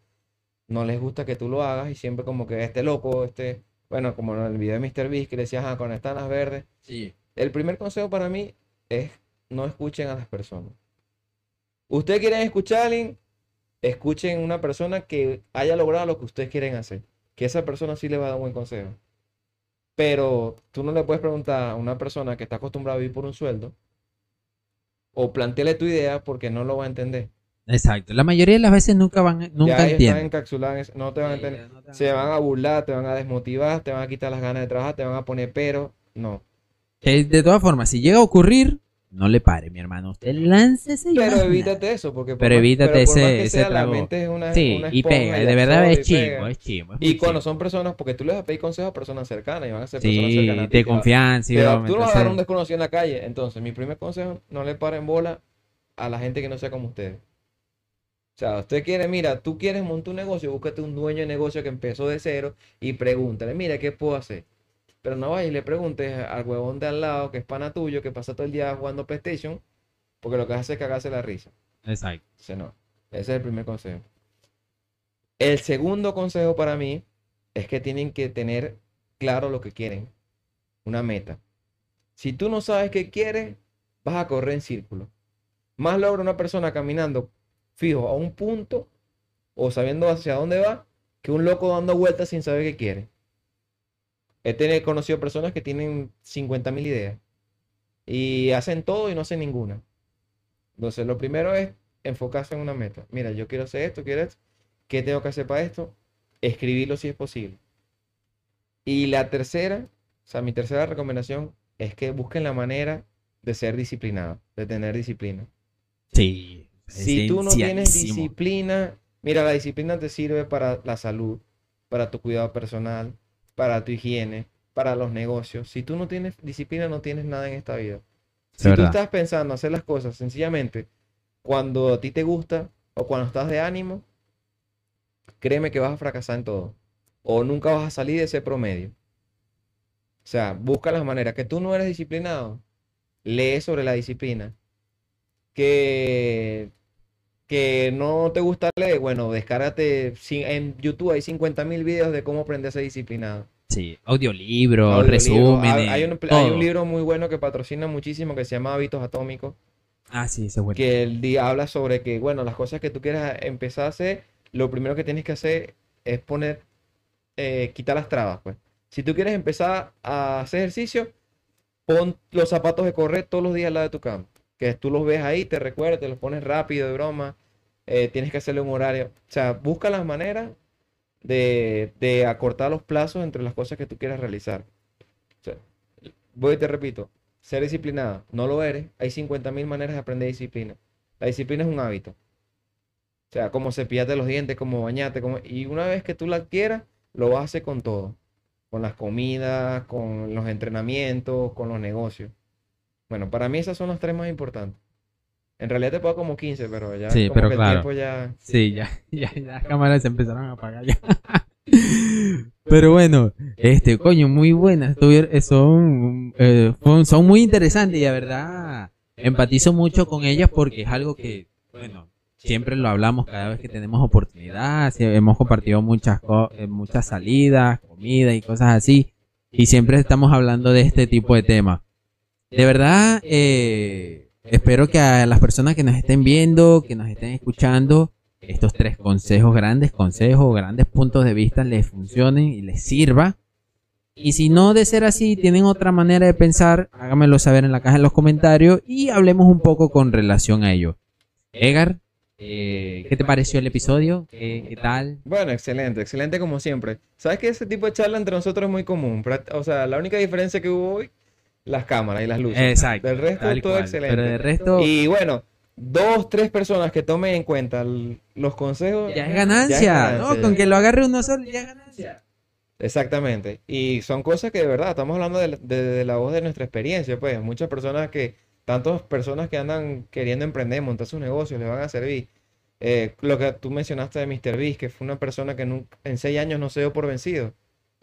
no les gusta que tú lo hagas y siempre como que este loco, este, bueno, como en el video de Mr. Beast que le decía, ajá, conectar las verdes. Sí. El primer consejo para mí es no escuchen a las personas. Ustedes quieren escuchar a alguien, escuchen una persona que haya logrado lo que ustedes quieren hacer. Que esa persona sí le va a dar un buen consejo. Pero tú no le puedes preguntar a una persona que está acostumbrada a vivir por un sueldo o plantearle tu idea porque no lo va a entender. Exacto. La mayoría de las veces nunca van, Ya nunca están entienden. encapsulados, en eso, no te van a Sí, entender. no te van Se van a burlar, te van a desmotivar, te van a quitar las ganas de trabajar, te van a poner pero. No. Que de todas formas, si llega a ocurrir, no le pare, mi hermano. Usted láncese y Pero evítate eso, porque por Pero más- evítate pero por más ese- que ese sea, la trago. mente es una, Sí, una y pega, de verdad es pega. es chimo. es Y cuando son personas, porque tú les vas a pedir consejos a personas cercanas y van a ser personas Sí, cercanas. a ti, de confianza. broma, tú no vas a agarrar un desconocido en la calle. Entonces, mi primer consejo, no le paren bola a la gente que no sea como ustedes. O sea, usted quiere, mira, tú quieres montar un negocio, búscate un dueño de negocio que empezó de cero y pregúntale, mira, ¿qué puedo hacer? Pero no vayas y le preguntes al huevón de al lado, que es pana tuyo, que pasa todo el día jugando PlayStation, porque lo que hace es cagarse la risa. Exacto. Ese no. Ese es el primer consejo. El segundo consejo para mí es que tienen que tener claro lo que quieren. Una meta. Si tú no sabes qué quieres, vas a correr en círculo. Más logra una persona caminando fijo a un punto o sabiendo hacia dónde va que un loco dando vueltas sin saber qué quiere. He tenido- conocido personas que tienen 50.000 ideas y hacen todo y no hacen ninguna. Entonces, lo primero es enfocarse en una meta. Mira, yo quiero hacer esto, quiero esto. ¿Qué tengo que hacer para esto? Escribirlo si es posible. Y la tercera, o sea, mi tercera recomendación es que busquen la manera de ser disciplinados, de tener disciplina. Sí. Si tú no tienes disciplina, mira, la disciplina te sirve para la salud, para tu cuidado personal, para tu higiene, para los negocios. Si tú no tienes disciplina, no tienes nada en esta vida. Es Si tú estás pensando hacer las cosas sencillamente cuando a ti te gusta o cuando estás de ánimo, créeme que vas a fracasar en todo. O nunca vas a salir de ese promedio. O sea, busca las maneras. Que tú no eres disciplinado, lee sobre la disciplina. Que, que no te gusta leer, bueno, descárgate. En YouTube hay 50 mil videos de cómo aprender a ser disciplinado. Sí. Audiolibro, Audiolibro. resúmenes. Hay, hay un, hay un libro muy bueno que patrocina muchísimo que se llama Hábitos Atómicos. Ah, sí, ese es bueno. que el día habla sobre que, bueno, las cosas que tú quieras empezar a hacer, lo primero que tienes que hacer es poner, eh, quitar las trabas, pues. Si tú quieres empezar a hacer ejercicio, pon los zapatos de correr todos los días al lado de tu cama. Que tú los ves ahí, te recuerdas, te los pones rápido, de broma. Eh, tienes que hacerle un horario. O sea, busca las maneras de, acortar los plazos entre las cosas que tú quieras realizar. Voy y te repito, ser disciplinado, no lo eres, hay 50.000 maneras de aprender disciplina. La disciplina es un hábito. O sea, como cepillarte los dientes, como bañarte, como... y una vez que tú la adquieras, lo vas a hacer con todo. Con las comidas, con los entrenamientos, con los negocios. Bueno, para mí esas son las tres más importantes. En realidad te puedo como 15, pero ya Sí, como pero que el claro. tiempo ya... Sí, ya, ya, ya las cámaras se empezaron a apagar ya. (laughs) Pero bueno, este, coño, muy buenas. eh, Son, eh, son, muy interesantes y la verdad empatizo mucho con ellas porque es algo que, bueno, siempre lo hablamos cada vez que tenemos oportunidad. hemos compartido muchas, eh, muchas salidas, comida y cosas así. Y siempre estamos hablando de este tipo de temas. De verdad, eh, espero que a las personas que nos estén viendo, que nos estén escuchando, estos tres consejos, grandes consejos, grandes puntos de vista les funcionen y les sirva. Y si no de ser así, tienen otra manera de pensar, háganmelo saber en la caja de los comentarios y hablemos un poco con relación a ello. Edgar, eh, ¿qué te pareció el episodio? ¿Qué, qué tal? Bueno, excelente, excelente como siempre. ¿Sabes que ese tipo de charla entre nosotros es muy común? O sea, la única diferencia que hubo hoy, las cámaras y las luces. Exacto. Del resto, todo cual. excelente. Pero del resto, Y bueno, dos, tres personas que tomen en cuenta los consejos. ya es ganancia. ya es ¿no? Con que lo agarre uno solo, ya es ganancia. Exactamente. Y son cosas que de verdad estamos hablando de, la- de- de la voz de nuestra experiencia, pues. Muchas personas que, tantas personas que andan queriendo emprender, montar sus negocios, les van a servir. Eh, lo que tú mencionaste de Mr. Beast, que fue una persona que nunca- en seis años no se dio por vencido.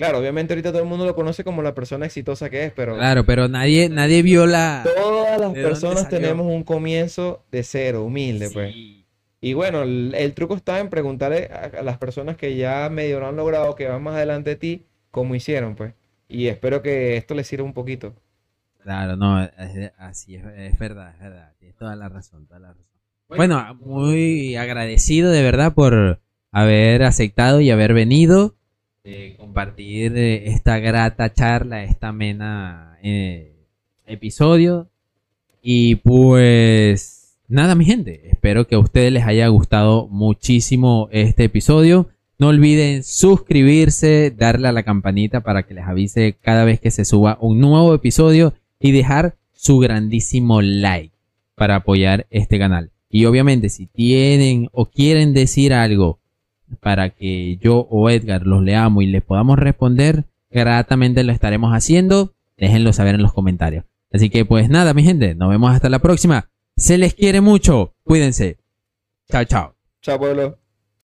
Claro, obviamente ahorita todo el mundo lo conoce como la persona exitosa que es, pero Claro, pero nadie, nadie vio la. todas las ¿De dónde personas tenemos un comienzo de cero, humilde, pues. Y bueno, el, el truco está en preguntarle a, a las personas que ya medio lo han logrado, que van más adelante de ti, cómo hicieron, pues. Y espero que esto les sirva un poquito. Claro, no, es- así es, es verdad, es verdad. Tienes toda la razón, toda la razón. Bueno, muy agradecido de verdad por haber aceptado y haber venido, eh, compartir eh, esta grata charla, esta amena eh, episodio. Y pues nada, mi gente, espero que a ustedes les haya gustado muchísimo este episodio. No olviden suscribirse, darle a la campanita para que les avise cada vez que se suba un nuevo episodio y dejar su grandísimo like para apoyar este canal. Y obviamente si tienen o quieren decir algo para que yo o Edgar los leamos y les podamos responder, gratamente lo estaremos haciendo. Déjenlo saber en los comentarios. Así que pues nada, mi gente, nos vemos hasta la próxima. Se les quiere mucho. Cuídense. Chao, chao. Chao, pueblo.